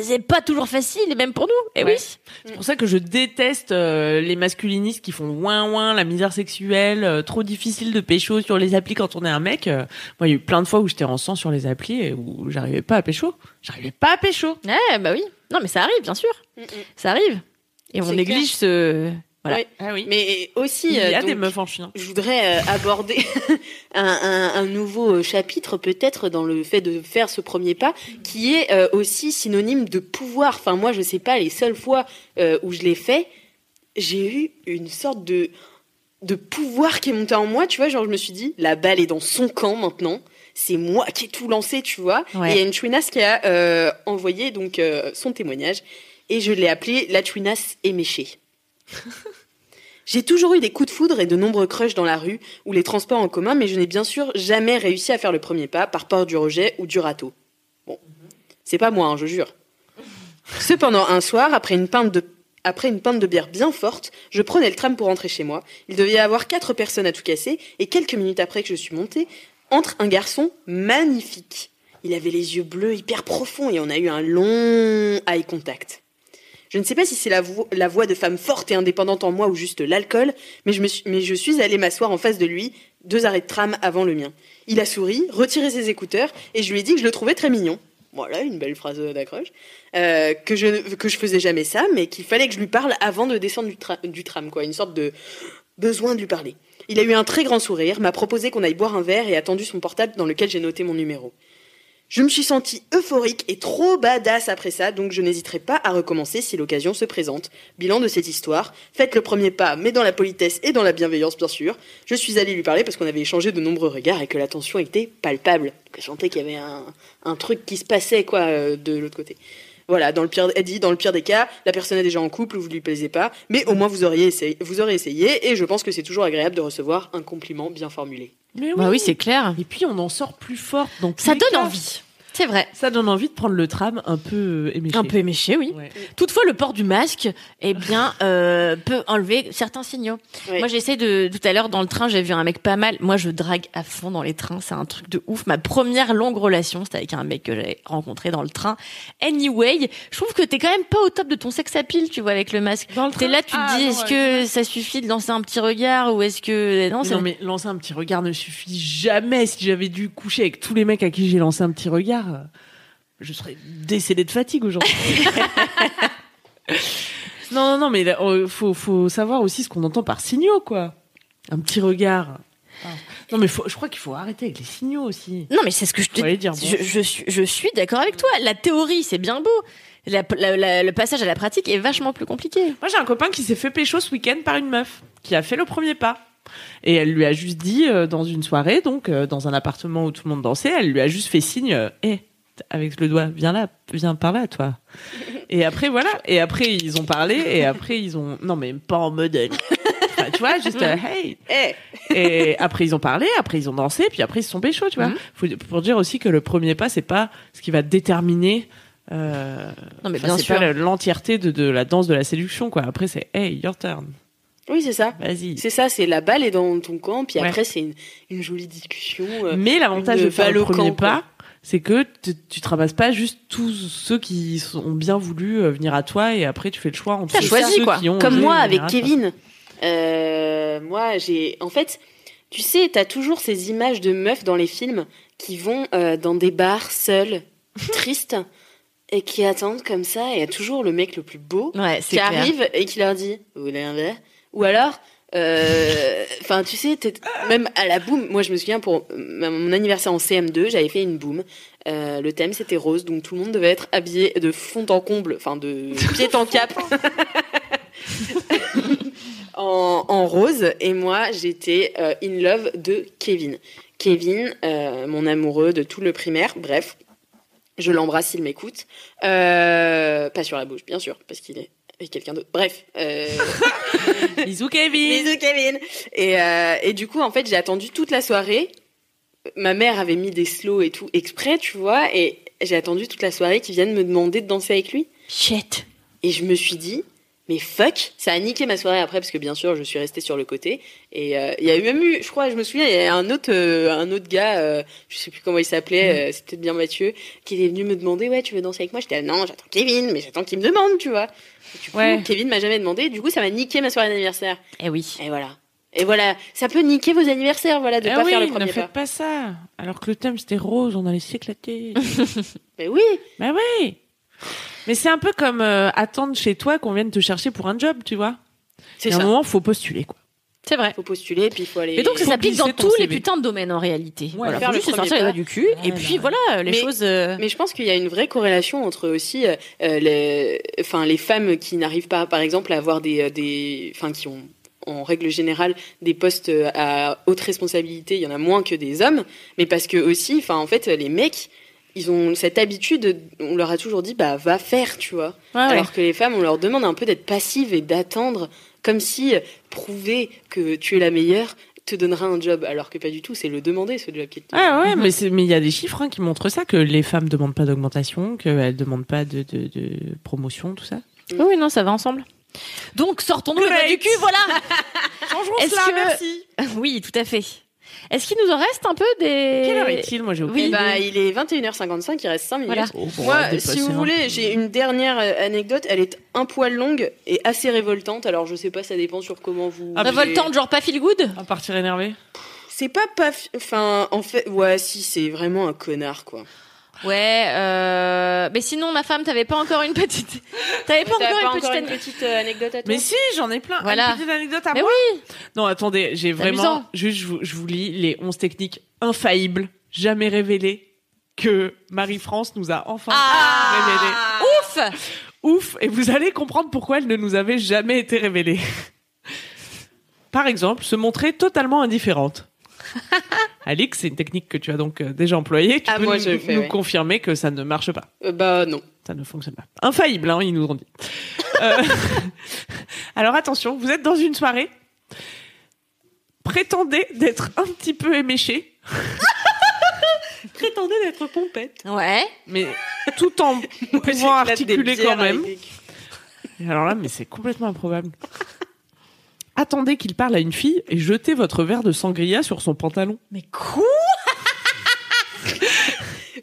c'est pas toujours facile, et même pour nous. Et Ouais. oui. C'est pour ça que je déteste euh, les masculinistes qui font ouin ouin, la misère sexuelle, euh, trop difficile de pécho sur les applis quand on est un mec. Euh, moi, il y a eu plein de fois où j'étais en sang sur les applis et où j'arrivais pas à pécho. J'arrivais pas à pécho. Ouais, bah oui. Non, mais ça arrive, bien sûr. Ça arrive. Et on néglige ce. Voilà. Ouais. Ah oui. Mais aussi, il y a euh, des meufs en chien. Je voudrais euh, aborder un, un- un nouveau euh, chapitre peut-être dans le fait de faire ce premier pas, qui est aussi synonyme de pouvoir. Enfin moi je sais pas les seules fois où je l'ai fait, j'ai eu une sorte de de pouvoir qui est monté en moi. Tu vois, genre je me suis dit la balle est dans son camp maintenant. C'est moi qui ai tout lancé, tu vois. Ouais. Et il y a une Twinas qui a euh, envoyé donc euh, son témoignage et je l'ai appelé la Twinas éméchée. J'ai toujours eu des coups de foudre et de nombreux crushs dans la rue ou les transports en commun, mais je n'ai bien sûr jamais réussi à faire le premier pas par peur du rejet ou du râteau. Bon, c'est pas moi, hein, je jure. Cependant, un soir, après une pinte de après une pinte de bière bien forte, je prenais le tram pour rentrer chez moi. Il devait y avoir quatre personnes à tout casser, et quelques minutes après que je suis montée, entre un garçon magnifique. Il avait les yeux bleus hyper profonds et on a eu un long eye contact. Je ne sais pas si c'est la, vo- la voix de femme forte et indépendante en moi ou juste l'alcool, mais je, suis, allée m'asseoir en face de lui, deux arrêts de tram avant le mien. Il a souri, retiré ses écouteurs, et je lui ai dit que je le trouvais très mignon. Voilà, une belle phrase d'accroche. Euh, que, je, que je faisais jamais ça, mais qu'il fallait que je lui parle avant de descendre du, tra- du tram. Une sorte de besoin de lui parler. Il a eu un très grand sourire, m'a proposé qu'on aille boire un verre et a tendu son portable dans lequel j'ai noté mon numéro. Je me suis sentie euphorique et trop badass après ça, donc je n'hésiterai pas à recommencer si l'occasion se présente. Bilan de cette histoire, faites le premier pas, mais dans la politesse et dans la bienveillance bien sûr. Je suis allée lui parler parce qu'on avait échangé de nombreux regards et que la tension était palpable. Je sentais qu'il y avait un, un truc qui se passait quoi euh, de l'autre côté. Voilà, dans le pire, elle dit, dans le pire des cas, la personne est déjà en couple ou vous lui plaisez pas, mais au moins vous auriez essayé, vous aurez essayé, et je pense que c'est toujours agréable de recevoir un compliment bien formulé. Mais Bah oui, c'est clair. Et puis on en sort plus fort. Donc Ça donne envie. C'est vrai. Ça donne envie de prendre le tram un peu euh, éméché. Un peu éméché, oui. Ouais. Toutefois, le port du masque, eh bien, euh, peut enlever certains signaux. Ouais. Moi, j'essaie de tout à l'heure dans le train, j'ai vu un mec pas mal. Moi, je drague à fond dans les trains, c'est un truc de ouf. Ma première longue relation, c'était avec un mec que j'avais rencontré dans le train. Anyway, je trouve que t'es quand même pas au top de ton sex appeal, tu vois, avec le masque. Dans le T'es train là, tu te Ah, dis, non, est-ce ouais, que ça suffit de lancer un petit regard ou est-ce que non, Mais c'est Non mais lancer un petit regard ne suffit jamais. Si j'avais dû coucher avec tous les mecs à qui j'ai lancé un petit regard, euh, je serais décédé de fatigue aujourd'hui. non non non mais euh, faut faut savoir aussi ce qu'on entend par signaux quoi. Un petit regard. Ah. Non mais faut, je crois qu'il faut arrêter avec les signaux aussi. Non, mais c'est ce que je te dire bon. je, je suis, je suis d'accord avec toi. La théorie, c'est bien beau. La- la- la- le passage à la pratique est vachement plus compliqué. Moi j'ai un copain qui s'est fait pécho ce week-end par une meuf qui a fait le premier pas. Et elle lui a juste dit euh, dans une soirée, donc euh, dans un appartement où tout le monde dansait, elle lui a juste fait signe, euh, hé, avec le doigt, viens là, viens par là, toi. Et après voilà, et après ils ont parlé, et après ils ont, non mais pas en mode, Enfin, tu vois, juste euh, hey. Eh, Et après ils ont parlé, après ils ont dansé, puis après ils se sont pécho, tu vois. Mhm. Faut, pour dire aussi que le premier pas, c'est pas ce qui va déterminer. Euh, Non, mais bien c'est sûr. pas l'entièreté de, de la danse de la séduction, quoi. Après c'est hey, your turn, oui, c'est ça. vas-y. C'est ça, c'est la balle est dans ton camp, puis Ouais. après c'est une, une jolie discussion. euh, Mais l'avantage une de faire le balle au premier camp, pas, c'est que tu, tu te ramasses pas juste tous ceux qui sont- ont bien voulu euh, venir à toi et après tu fais le choix entre T'as ceux choisi, qui quoi. ont Comme moi avec. Kevin. Euh, moi, j'ai. En fait, tu sais, t'as toujours ces images de meufs dans les films qui vont euh, dans des bars seules, tristes, et qui attendent comme ça. Et il y a toujours le mec le plus beau Ouais, qui clair. arrive et qui leur dit Vous voulez un verre? Ou alors. euh, Enfin, tu sais, même à la boum. Moi, je me souviens pour euh, mon anniversaire en CM2, j'avais fait une boum. Euh, le thème c'était rose, donc tout le monde devait être habillé de fond en comble, enfin de pied en cap, en, en rose. Et moi, j'étais euh, in love de Kevin. Kevin, mon amoureux de tout le primaire. Bref, je l'embrasse s'il m'écoute. Euh, pas sur la bouche, bien sûr, parce qu'il est avec quelqu'un d'autre. Bref. Euh... Bisous Kevin. Bisous Kevin. Et, euh, et du coup, en fait, j'ai attendu toute la soirée. Ma mère avait mis des slows et tout exprès, tu vois, et j'ai attendu toute la soirée qu'ils viennent me demander de danser avec lui. Shit. Et je me suis dit, mais fuck, ça a niqué ma soirée après parce que bien sûr, je suis restée sur le côté. Et euh, il y a eu même eu, je crois, je me souviens, il y a un autre, euh, un autre gars, euh, je sais plus comment il s'appelait, euh, c'est peut-être bien Mathieu, qui est venu me demander, ouais, tu veux danser avec moi? J'étais, non, j'attends Kevin, mais j'attends qu'il me demande, tu vois. Et du coup, Ouais. Kevin m'a jamais demandé. Du coup, ça m'a niqué ma soirée d'anniversaire. Eh oui. Et voilà. Et voilà, ça peut niquer vos anniversaires, voilà, de Ah pas oui, faire le ne premier faites pas. ça. Alors que le thème c'était rose, on allait s'éclater. Mais oui, bah oui. Mais c'est un peu comme euh, attendre chez toi qu'on vienne te chercher pour un job, tu vois. c'est Et à un ça. moment, faut postuler quoi. C'est vrai. Faut postuler, puis il faut aller. Mais donc ça s'applique dans tous les putains de domaines en réalité. voilà, faire faut juste se sortir les doigts du cul et puis voilà les Mais- choses. euh, Mais je pense qu'il y a une vraie corrélation entre aussi euh, les, enfin les femmes qui n'arrivent pas, par exemple, à avoir des, des, enfin qui ont en règle générale des postes à haute responsabilité, il y en a moins que des hommes, mais parce que aussi, enfin en fait les mecs, ils ont cette habitude, on leur a toujours dit bah va faire, tu vois. ouais, ouais. Alors que les femmes, on leur demande un peu d'être passives et d'attendre, comme si euh, prouver que tu es la meilleure te donnera un job, alors que pas du tout, c'est le demander ce job qui est. Ah ouais, mais c'est mais il y a des chiffres hein, qui montrent ça que les femmes demandent pas d'augmentation, qu'elles demandent pas de, de, de promotion, tout ça. Oui, oui, non, ça va ensemble. Donc sortons-nous du cul, voilà. Changeons cela, que- merci. oui, tout à fait. Est-ce qu'il nous en reste un peu des Quelle heure est-il Moi, j'ai Oui. Bah, il est 21h55, il reste 5 minutes. Voilà. Oh, Moi, si vous voulez, j'ai une dernière euh, anecdote. Elle est un poil longue et assez révoltante. Alors, je sais pas, ça dépend sur comment vous. Ah, Révoltante, genre pas feel good À partir énervé. C'est pas pas. Enfin, en fait, ouais, si, c'est vraiment un connard, quoi. Ouais, euh... mais sinon ma femme, t'avais pas encore une petite, t'avais pas encore pas une petite, encore une ane- petite euh, anecdote à toi Mais si, j'en ai plein. Voilà. Une petite anecdote à Mais moi. oui. Non, attendez, j'ai vraiment. amusant. Juste, je vous, je vous lis les 11 techniques infaillibles, jamais révélées, que Marie-France nous a enfin révélées. Ouf. Ouf Et vous allez comprendre pourquoi elles ne nous avaient jamais été révélées. Par exemple, se montrer totalement indifférente. Alix, c'est une technique que tu as donc euh, déjà employée. Tu Ah, peux moi, nous, je le fais, nous ouais. confirmer que ça ne marche pas. Euh, Bah, non. Ça ne fonctionne pas. Infaillible, hein, ils nous ont dit. Euh, Alors attention, vous êtes dans une soirée. Prétendez d'être un petit peu éméché, Prétendez d'être pompette. Ouais. mais tout en pouvant articuler quand même. Et alors là, mais c'est complètement improbable. Attendez qu'il parle à une fille et jetez votre verre de sangria sur son pantalon. Mais quoi?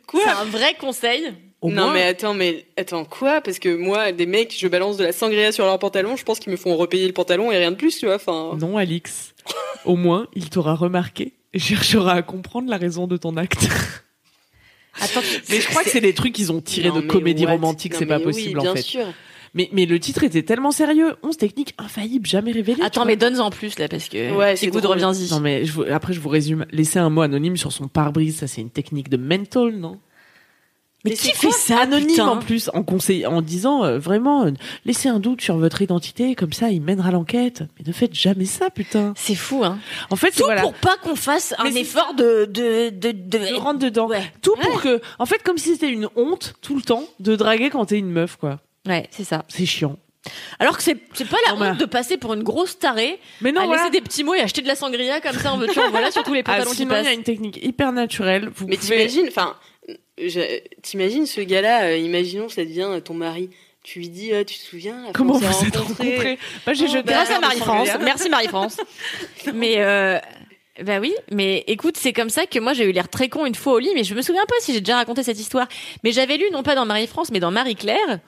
Quoi? C'est un vrai conseil. Au non moins- mais attends mais attends quoi? Parce que moi des mecs je balance de la sangria sur leur pantalon je pense qu'ils me font repayer le pantalon et rien de plus tu vois enfin Non, Alix. Au moins, il t'aura remarqué et cherchera à comprendre la raison de ton acte. Attends, Mais je crois que c'est des trucs qu'ils ont tirés Non, de comédie what? romantique, c'est pas oui, possible en bien fait. sûr. Mais, mais le titre était tellement sérieux. 11 techniques infaillibles, jamais révélées. attends, mais vois. donne-en plus là parce que. Ouais, c'est drôle. reviens-y. Non, mais je vous- après, je vous résume. Laisser un mot anonyme sur son pare-brise, ça, c'est une technique de mental, non? Mais qui fait ça, anonyme putain? en plus, en conseil, en disant euh, vraiment, euh, laissez un doute sur votre identité, comme ça, il mènera l'enquête. Mais ne faites jamais ça, putain. C'est fou, hein. En fait, Tout voilà. pour pas qu'on fasse un Mais effort de de de, de... de rentre dedans. Ouais. Tout pour que, en fait, comme si c'était une honte tout le temps de draguer quand t'es une meuf, quoi. Ouais, c'est ça. C'est chiant. Alors que c'est c'est pas la honte de passer pour une grosse tarée, Mais non, à voilà. laisser des petits mots et acheter de la sangria comme ça en en voilà sur tous les Ah, pantalons qui sinon, il y a une technique hyper naturelle. Vous Mais pouvez- t'imagines, enfin, t'imagines ce gars-là, euh, imaginons ça devient ton mari. Tu lui dis, ah, tu te souviens Comment vous êtes rencontrés Moi, j'ai Oh, jeté Grâce à Marie-France. Merci Marie-France. mais euh, bah oui, mais écoute, c'est comme ça que moi j'ai eu l'air très con une fois au lit, mais je me souviens pas si j'ai déjà raconté cette histoire. Mais j'avais lu non pas dans Marie-France, mais dans Marie-Claire.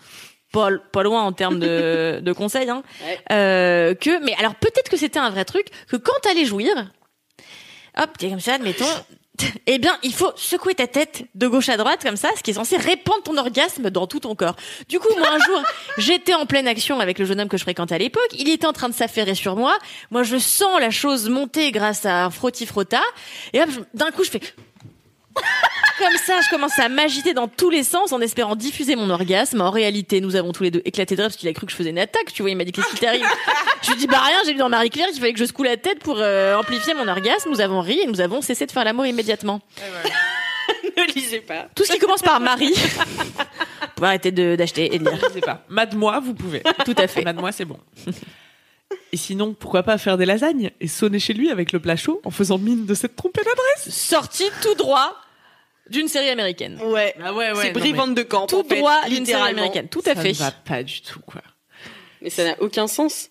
Pas, pas loin en termes de, de conseils, hein. Ouais. Euh, que, mais alors peut-être que c'était un vrai truc, que quand t'allais jouir, hop, t'es comme ça, admettons, eh bien, il faut secouer ta tête de gauche à droite comme ça, ce qui est censé répandre ton orgasme dans tout ton corps. Du coup, moi, un jour, j'étais en pleine action avec le jeune homme que je fréquentais à l'époque. Il était en train de s'affairer sur moi. Moi, je sens la chose monter grâce à un frotti-frotta. Et hop, d'un coup, je fais... Comme ça, je commence à m'agiter dans tous les sens en espérant diffuser mon orgasme. En réalité, nous avons tous les deux éclaté de rire parce qu'il a cru que je faisais une attaque. Tu vois, il m'a dit qu'est-ce qui t'arrive? Je lui dis bah rien. J'ai vu dans Marie Claire qu'il fallait que je secoue la tête pour euh, amplifier mon orgasme. Nous avons ri et nous avons cessé de faire l'amour immédiatement. ne lisez pas. Tout ce qui commence par Marie. Pour arrêter de- d'acheter et de lire. Je sais pas. Mad-moi, vous pouvez. Tout à fait. Mad-moi, c'est bon. Et sinon, pourquoi pas faire des lasagnes et sonner chez lui avec le plat chaud en faisant mine de s'être trompé d'adresse? Sorti tout droit d'une série américaine. Ouais. Ah ouais, c'est Brie Van de Camp. Tout en fait, droit d'une série américaine. Tout à Ça fait. ne va pas du tout, quoi. Mais ça n'a aucun sens.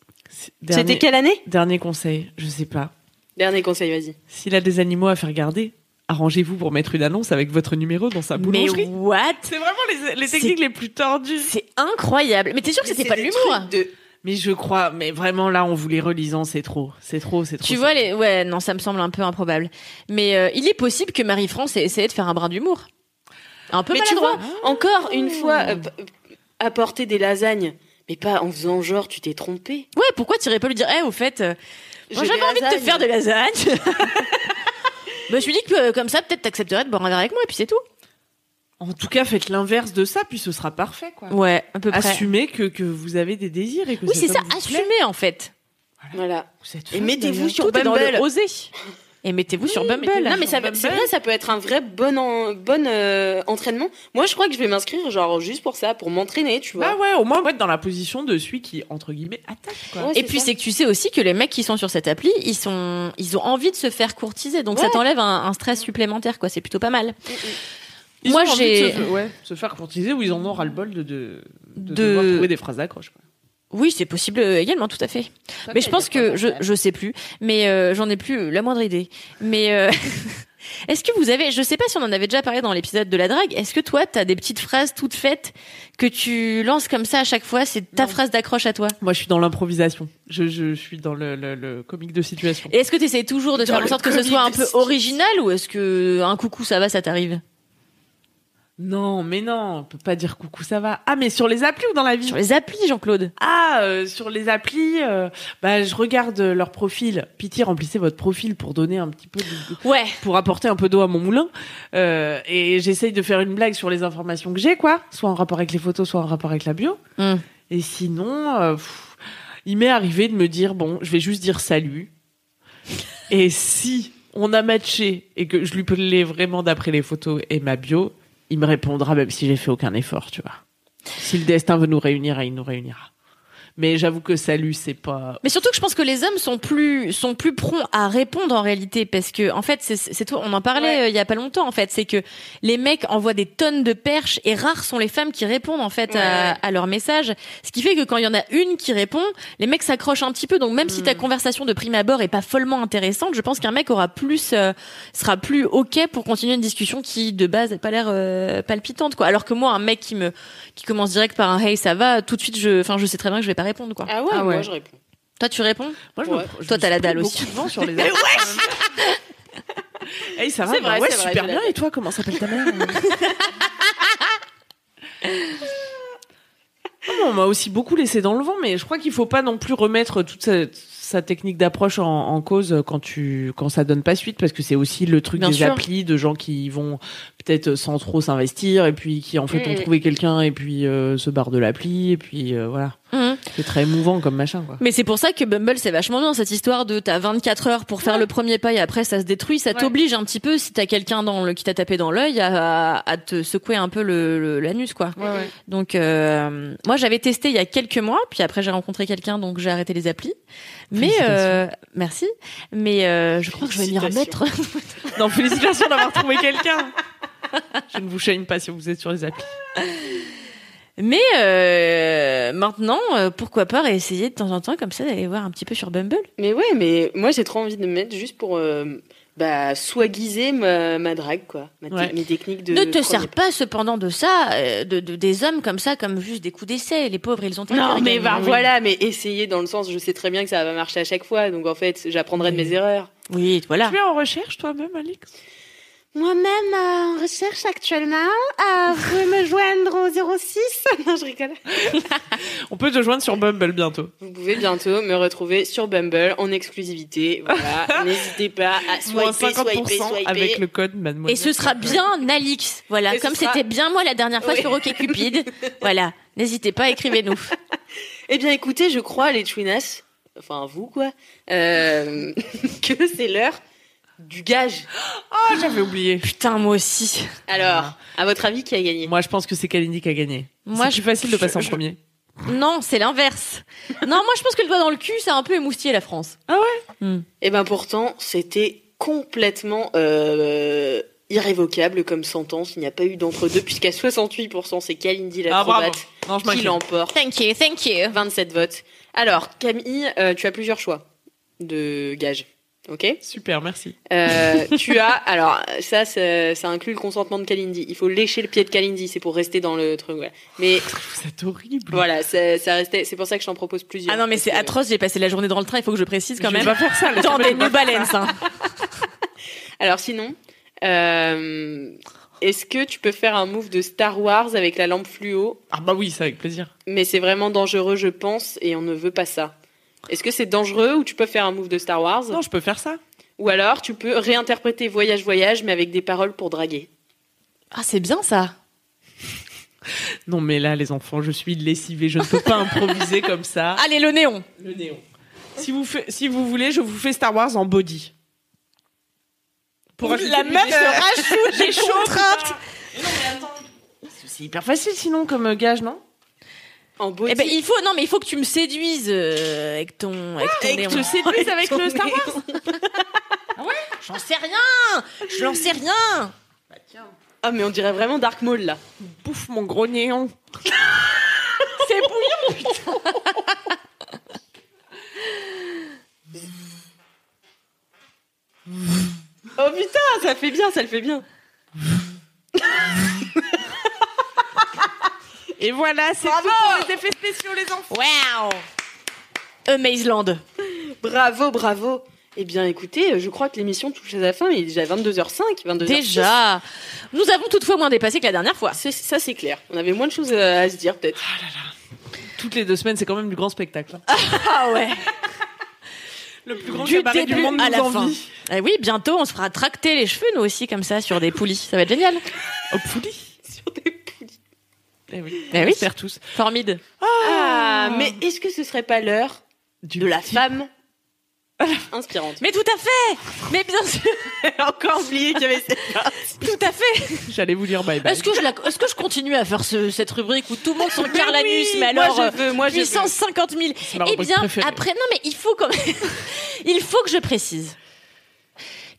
C'était quelle année Dernier conseil, je sais pas. Dernier conseil, vas-y. S'il a des animaux à faire garder, arrangez-vous pour mettre une annonce avec votre numéro dans sa Mais boulangerie. what C'est vraiment les, les C'est- techniques les plus tordues. C'est incroyable. Mais t'es sûr que c'était pas de l'humour de- Mais je crois, mais vraiment là, on vous les relisant, c'est trop, c'est trop, c'est trop. Tu vois les ouais non ça me semble un peu improbable. Mais euh, il est possible que Marie-France ait essayé de faire un brin d'humour. Un peu Mais tu vois, encore une fois, euh, euh, apporter des lasagnes, mais pas en faisant genre tu t'es trompé. Ouais, pourquoi t'irais pas lui dire eh au fait euh, moi, J'ai j'avais envie de te lasagnes. faire de lasagne. bah, je me suis dit que euh, comme ça peut-être t'accepterais de boire un verre avec moi et puis c'est tout. En tout cas, faites l'inverse de ça, puis ce sera parfait, quoi. Ouais, à peu près. Assumez que, que vous avez des désirs et que Oui, c'est ça, vous assumez plaît. en fait. Voilà. Vous êtes Et mettez-vous sur Tout est dans Bumble. le oser. Et mettez-vous sur Bumble. Non mais ça, c'est vrai, ça peut être un vrai bon en- bon euh, entraînement. Moi, je crois que je vais m'inscrire genre juste pour ça, pour m'entraîner, tu vois. Bah ouais, au moins être dans la position de celui qui, entre guillemets, attaque, quoi. Ouais, Et puis c'est que tu sais aussi que les mecs qui sont sur cette appli, ils sont, ils ont envie de se faire courtiser, donc ça t'enlève un, un stress supplémentaire, quoi. C'est plutôt pas mal. Ils Moi, j'ai- se, ouais, se faire courtiser ou ils en ont ras le bol de, de, de, De- devoir trouver des phrases d'accroche. Oui, c'est possible euh, également, tout à fait. mais je pense que je, je sais plus, mais euh, j'en ai plus la moindre idée. Mais euh, est-ce que vous avez, je sais pas si on en avait déjà parlé dans l'épisode de la drague, est-ce que toi t'as des petites phrases toutes faites que tu lances comme ça à chaque fois, c'est ta phrase d'accroche à toi? Moi, je suis dans l'improvisation. Je, je, je suis dans le, le, le comique de situation. Et est-ce que tu essaies toujours de Dans faire en sorte que ce soit un peu original ou est-ce que un coucou ça va, ça t'arrive? Non, mais non, on peut pas dire coucou, ça va. Ah, mais sur les applis ou dans la vie? Sur les applis, Jean-Claude Ah, euh, sur les applis, euh, bah, je regarde leur profil. Pitié, remplissez votre profil pour donner un petit peu de, Ouais. pour apporter un peu d'eau à mon moulin. Euh, et j'essaye de faire une blague sur les informations que j'ai, quoi. Soit en rapport avec les photos, soit en rapport avec la bio. Hmm. Et sinon, euh, pff, il m'est arrivé de me dire, bon, je vais juste dire salut. et si on a matché et que je lui plais vraiment d'après les photos et ma bio, il me répondra même si j'ai fait aucun effort, tu vois. Si le destin veut nous réunir, il nous réunira. Mais j'avoue que salut, c'est pas. Mais surtout que je pense que les hommes sont plus sont plus prompts à répondre en réalité parce que en fait c'est toi on en parlait euh, il y a pas longtemps en fait c'est que les mecs envoient des tonnes de perches et rares sont les femmes qui répondent en fait à, à leurs messages ce qui fait que quand il y en a une qui répond les mecs s'accrochent un petit peu. Donc même si ta conversation de prime abord est pas follement intéressante je pense qu'un mec aura plus euh, sera plus ok pour continuer une discussion qui de base n'a pas l'air euh, palpitante quoi. Alors que moi un mec qui me qui commence direct par un hey ça va tout de suite je enfin je sais très bien que je vais pas répondre quoi Ah ouais, Ah ouais. moi je réponds. toi tu réponds Moi, je Ouais. me- Toi, t'as la dalle aussi. beaucoup de vent sur les applis. Hey, ça va bah Ouais, vrai, super bien. Et toi, comment s'appelle ta mère Ah, On m'a aussi beaucoup laissé dans le vent, mais je crois qu'il faut pas non plus remettre toute cette, sa technique d'approche en, en cause quand tu quand ça donne pas suite parce que c'est aussi le truc Bien des sûr. applis de gens qui vont peut-être sans trop s'investir et puis qui en fait ont Mm. trouvé quelqu'un et puis euh, se barrent de l'appli et puis euh, voilà Mhm. c'est très émouvant comme machin quoi. Mais c'est pour ça que Bumble c'est vachement bien cette histoire de t'as 24 heures pour faire le premier pas et après ça se détruit, ça t'oblige un petit peu si t'as quelqu'un dans le qui t'a tapé dans l'œil à, à te secouer un peu le le- l'anus quoi. Donc euh, moi j'avais testé il y a quelques mois, puis après j'ai rencontré quelqu'un donc j'ai arrêté les applis. Mais euh, merci, mais euh, je crois que je vais m'y remettre. Non félicitations d'avoir trouvé quelqu'un. Je ne vous chaîne pas si vous êtes sur les applis. Mais euh, maintenant, euh, pourquoi pas réessayer de temps en temps comme ça d'aller voir un petit peu sur Bumble. Mais ouais, mais moi j'ai trop envie de me mettre juste pour euh, bah, swaguiser ma, ma drague, quoi. Ma te- Ouais. Mes techniques de. ne te premier sers pas cependant de ça, euh, de, de- des hommes comme ça, comme juste des coups d'essai. Les pauvres, ils ont tellement Non, mais bah, voilà, mais essayer dans le sens, je sais très bien que ça va pas marcher à chaque fois, donc en fait, j'apprendrai de mes erreurs. Oui, voilà. Tu es en recherche toi-même Alix? Moi-même euh, en recherche actuellement, euh, vous pouvez me joindre au 06. non, je rigole. On peut te joindre sur Bumble bientôt. Vous pouvez bientôt me retrouver sur Bumble en exclusivité. Voilà, n'hésitez pas à swiper, 50% swiper, swiper. avec le code mademoiselle. Et ce sera bien Alix. Voilà, Et comme sera- c'était bien moi la dernière fois Oui. sur OkCupid. voilà, n'hésitez pas, écrivez-nous. Eh bien, écoutez, je crois, les Twinas, enfin vous quoi, euh, que c'est l'heure du gage. Ah, j'avais oublié. Putain, moi aussi. Alors, à votre avis, qui a gagné? Moi, je pense que c'est Kalindi qui a gagné. Moi, c'est je- plus facile de passer en je- premier. Non, c'est l'inverse. Non, moi je pense que le doigt dans le cul, ça a un peu émoustillé la France. Eh ben pourtant, c'était complètement euh, irrévocable comme sentence. Il n'y a pas eu d'entre-deux, puisqu'à 68%, c'est Kalindi Ah, Non, je qui l'emporte. Thank you, thank you. 27 votes. Alors, Camille, euh, tu as plusieurs choix de gage. Ok Super, merci. Euh, tu as, alors ça, ça, ça inclut le consentement de Kalindi. Il faut lécher le pied de Kalindi, c'est pour rester dans le truc. Mais êtes horrible. voilà, ça, ça restait. C'est pour ça que je t'en propose plusieurs. Ah non, mais c'est que- atroce, j'ai passé la journée dans le train, il faut que je précise quand Je vais même. pas faire ça. Dans des vais New Balance. hein. Alors sinon, euh, est-ce que tu peux faire un move de Star Wars avec la lampe fluo? Ah bah oui, ça avec plaisir. Mais c'est vraiment dangereux, je pense, et on ne veut pas ça. Est-ce que c'est dangereux ou tu peux faire un move de Star Wars Non, je peux faire ça. Ou alors tu peux réinterpréter Voyage Voyage mais avec des paroles pour draguer. Ah, c'est bien ça. Non, mais là, les enfants, je suis lessivée. Je ne peux pas improviser comme ça. Allez, le néon. Le néon. Si vous, fait- si vous voulez, je vous fais Star Wars en body. Pour La meuf se rajoute des contraintes. C'est hyper facile sinon comme gage, non? En body. Eh ben, il faut, non, mais il faut que tu me séduises euh, avec ton, avec ton Et que néon. je te séduise avec le Star. Wars J'en sais rien. Je n'en sais rien. Ah mais on dirait vraiment Dark Maul là. Bouffe mon gros néon. C'est bouillant. Oh putain, ça fait bien, ça le fait bien. Et voilà, c'est tout pour les effets spéciaux, les enfants. Wow. Amazeland. Bravo, bravo. Eh bien écoutez, je crois que l'émission touche à sa fin, il est déjà 22h05, 22h06. Déjà. Nous avons toutefois moins dépassé que la dernière fois. C'est- Ça c'est clair. On avait moins de choses à, à se dire peut-être. Toutes les deux semaines, c'est quand même du grand spectacle. Ah ouais. Le plus grand Du cabaret début du monde à nous la fin. Eh oui, bientôt on se fera tracter les cheveux nous aussi comme ça sur des poulies. Ça va être génial. Oh, poulie. Eh oui, Eh oui. espère tous. Formide. Ah, mais est-ce que ce serait pas l'heure Du de la petit- femme inspirante? Mais tout à fait. Mais bien sûr. Encore oublié qu'il y avait cette Tout à fait. J'allais vous dire bye bye. Est-ce que je la- que je continue à faire ce- cette rubrique où tout le monde s'encarre Mais l'anus mais moi, alors je euh, veux, moi, je veux. puissance 50 000 ma Eh bien préférée. après non mais il faut quand même il faut que je précise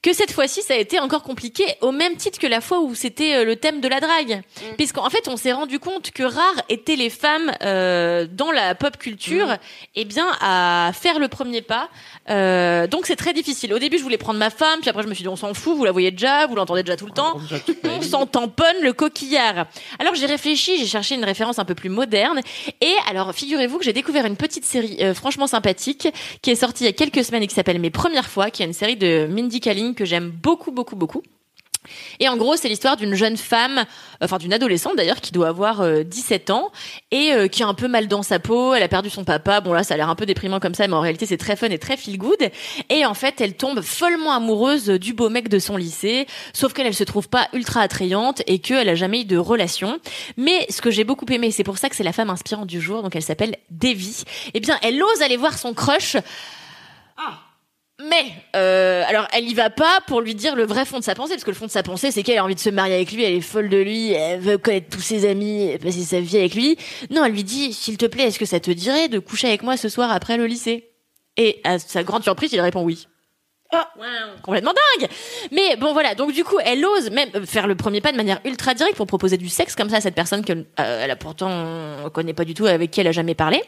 que cette fois-ci, ça a été encore compliqué, au même titre que la fois où c'était euh, le thème de la drague. Puisqu'en fait, on s'est rendu compte que rares étaient les femmes euh, dans la pop culture, eh bien, à faire le premier pas. Euh, donc, c'est très difficile. Au début, je voulais prendre ma femme, puis après, je me suis dit, on s'en fout, vous la voyez déjà, vous l'entendez déjà tout le temps. On s'en tamponne le coquillard. Alors, j'ai réfléchi, j'ai cherché une référence un peu plus moderne. Et alors, figurez-vous que j'ai découvert une petite série euh, franchement sympathique qui est sortie il y a quelques semaines et qui s'appelle Mes premières fois, qui est une série de Mindy Kaling que j'aime beaucoup, beaucoup, beaucoup. Et en gros, c'est l'histoire d'une jeune femme, enfin d'une adolescente d'ailleurs, qui doit avoir euh, 17 ans et euh, qui a un peu mal dans sa peau. Elle a perdu son papa. Bon là, ça a l'air un peu déprimant comme ça, mais en réalité, c'est très fun et très feel good. Et en fait, elle tombe follement amoureuse du beau mec de son lycée, sauf qu'elle, elle se trouve pas ultra attrayante et qu'elle a jamais eu de relation. Mais ce que j'ai beaucoup aimé, c'est pour ça que c'est la femme inspirante du jour, donc elle s'appelle Devi. Eh bien, elle ose aller voir son crush. Mais euh, alors elle y va pas pour lui dire le vrai fond de sa pensée parce que le fond de sa pensée c'est qu'elle a envie de se marier avec lui, elle est folle de lui, elle veut connaître tous ses amis, passer sa vie avec lui. Non, elle lui dit s'il te plaît, est-ce que ça te dirait de coucher avec moi ce soir après le lycée? Et à sa grande surprise, il répond oui. Ah, complètement dingue. Mais bon voilà, donc du coup, elle ose même faire le premier pas de manière ultra directe pour proposer du sexe comme ça à cette personne qu'elle euh, elle a pourtant on connaît pas du tout avec qui elle a jamais parlé.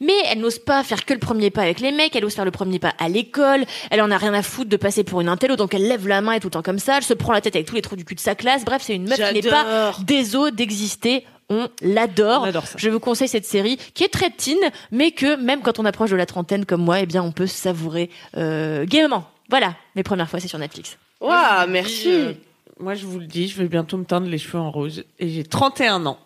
Mais elle n'ose pas faire que le premier pas avec les mecs, elle ose faire le premier pas à l'école, elle en a rien à foutre de passer pour une intello, donc elle lève la main et tout le temps comme ça, elle se prend la tête avec tous les trous du cul de sa classe. Bref, c'est une meuf qui n'est pas os d'exister. On l'adore. Je vous conseille cette série qui est très teen, mais que même quand on approche de la trentaine comme moi, eh bien, on peut savourer euh, gaiement. Voilà, mes premières fois, c'est sur Netflix. Waouh, Je merci. dis, euh, moi, je vous le dis, je vais bientôt me teindre les cheveux en rose et j'ai 31 ans.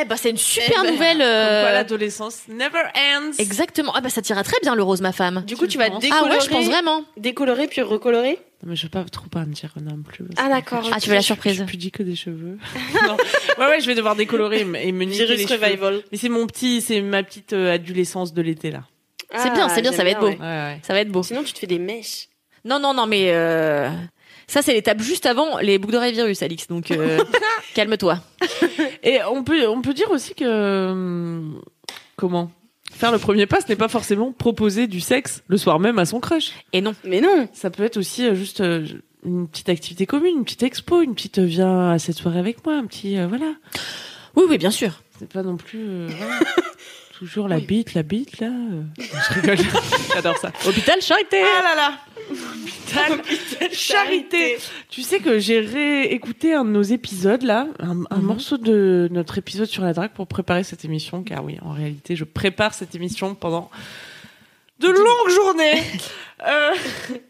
Eh ben, c'est une super Eh ben, nouvelle. Euh, quoi, l'adolescence never ends. Exactement. Ah bah ça tira très bien le rose, ma femme. Du coup, tu vas penses Ah décolorer, ouais, je pense vraiment. décolorer puis recolorer. Non, mais je vais pas trop pas me dire non plus. Ah, d'accord, je- Ah, tu veux la je- surprise. Je pudique que des cheveux. Non. Ouais, ouais, je vais devoir décolorer et me- niquer les cheveux. revival. Mais c'est mon petit, c'est ma petite euh, adolescence de l'été là. C'est bien, c'est bien, j'aime ça va être beau. Ouais, ouais. Ça va être beau. Sinon, tu te fais des mèches. Non, non, non, mais euh, ça c'est l'étape juste avant les boucles d'oreilles virus, Alix. Donc euh, calme-toi. Et on peut, on peut dire aussi que hum, comment? Faire le premier pas, ce n'est pas forcément proposer du sexe le soir même à son crush. Et non. Mais non. Ça peut être aussi euh, juste euh, une petite activité commune, une petite expo, une petite euh, viens à cette soirée avec moi, un petit euh, voilà. Oui, oui, bien sûr. C'est pas non plus euh, voilà. toujours la bite, la bite là. euh. Je rigole, j'adore ça. Hôpital Charité. Ah là là Hôpital Charité. Tu sais que j'ai réécouté un de nos épisodes là, un, un morceau de notre épisode sur la drague pour préparer cette émission, car oui, en réalité, je prépare cette émission pendant de longues journées. Euh,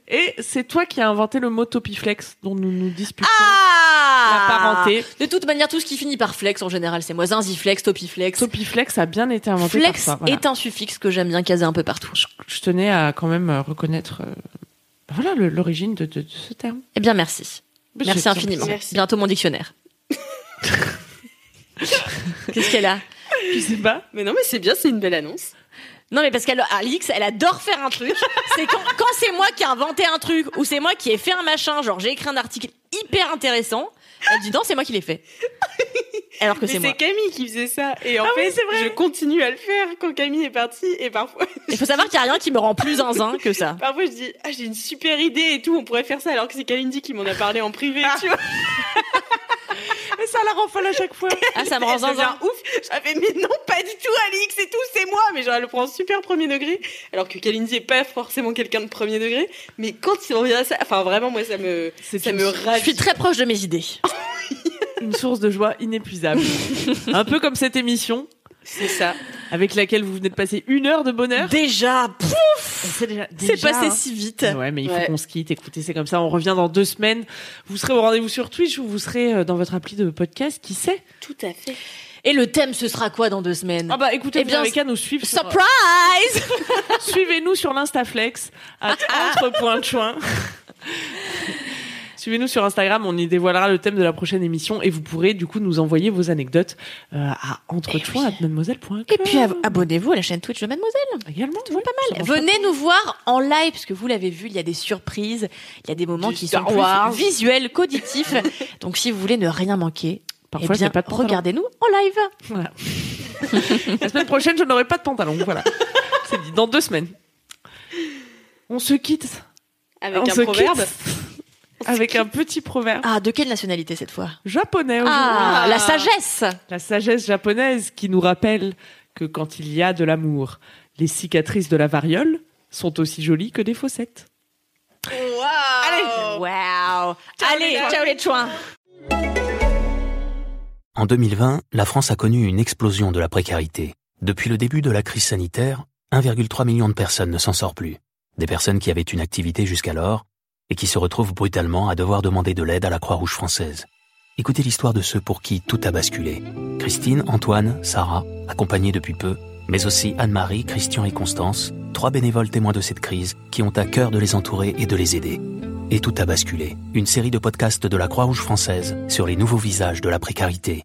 et c'est toi qui as inventé le mot topiflex dont nous nous disputons la Ah parenté. De toute manière, tout ce qui finit par flex en général, c'est moi. Zinziflex, topiflex. Topiflex a bien été inventé Flex par toi. voilà. est un suffixe que j'aime bien caser un peu partout. Je, je tenais à quand même euh, reconnaître euh, voilà le- l'origine de, de- de ce terme. Eh bien, merci. Mais Merci infiniment. Merci. Bientôt mon dictionnaire. Qu'est-ce qu'elle a? Je sais pas. Mais non, mais c'est bien, c'est une belle annonce. Non mais parce qu'elle Alix, elle adore faire un truc. C'est quand, quand c'est moi qui ai inventé un truc ou c'est moi qui ai fait un machin, genre j'ai écrit un article hyper intéressant, elle dit non, c'est moi qui l'ai fait. Alors que c'est c'est moi. Camille qui faisait ça. Et en Ah fait, c'est vrai. je continue à le faire quand Camille est partie. Et parfois, Il faut savoir qu'il y a rien qui me rend plus zinzin que ça. parfois je dis, ah, j'ai une super idée et tout, on pourrait faire ça. Alors que c'est Kalindi qui m'en a parlé en privé, tu vois. Et ça la rend folle à chaque fois. Ah, ça me rend zinzin. ouf. J'avais mais non, pas du tout, Alix, c'est tout, c'est moi. Mais genre, elle le prend super premier degré. Alors que Kalindi est pas forcément quelqu'un de premier degré. Mais quand il revient à ça, enfin vraiment, moi, ça me, ça me Je suis très proche de mes idées. Une source de joie inépuisable. Un peu comme cette émission C'est ça. avec laquelle vous venez de passer une heure de bonheur. Déjà, C'est déjà- c'est passé hein. si vite. Ouais, mais il faut Ouais. qu'on se quitte. Écoutez, c'est comme ça. On revient dans deux semaines. Vous serez au rendez-vous sur Twitch ou vous serez euh, dans votre appli de podcast. Qui sait? Tout à fait. Et le thème, ce sera quoi dans deux semaines? Ah bah écoutez, Eh vous bien, n'avez qu'à nous suivre. sur- Surprise Suivez-nous sur l'Instaflex à entre.chouin. Suivez-nous sur Instagram, on y dévoilera le thème de la prochaine émission et vous pourrez du coup nous envoyer vos anecdotes euh, à entrechouin@mademoiselle.com. Et puis ab- abonnez-vous à la chaîne Twitch de Mademoiselle. également, Tout oui, pas mal. Venez nous voir en live, parce que vous l'avez vu, il y a des surprises, il y a des moments Du qui sont plus visuels qu'auditifs. Donc si vous voulez ne rien manquer, Parfois, eh bien, j'ai pas de pantalon. regardez-nous en live. Voilà. La semaine prochaine, je n'aurai pas de pantalon. Voilà. C'est dit. Dans deux semaines. On se quitte. Avec on un se proverbe. quitte avec un petit proverbe Ah, de quelle nationalité cette fois? Japonais aujourd'hui. Ah, la sagesse La sagesse japonaise qui nous rappelle que quand il y a de l'amour, les cicatrices de la variole sont aussi jolies que des fossettes. Allez. Waouh Allez, ciao les chouins En 2020, la France a connu une explosion de la précarité. Depuis le début de la crise sanitaire, 1,3 million de personnes ne s'en sortent plus. Des personnes qui avaient une activité jusqu'alors et qui se retrouvent brutalement à devoir demander de l'aide à la Croix-Rouge française. Écoutez l'histoire de ceux pour qui tout a basculé. Christine, Antoine, Sarah, accompagnés depuis peu, mais aussi Anne-Marie, Christian et Constance, trois bénévoles témoins de cette crise qui ont à cœur de les entourer et de les aider. Et tout a basculé. Une série de podcasts de la Croix-Rouge française sur les nouveaux visages de la précarité.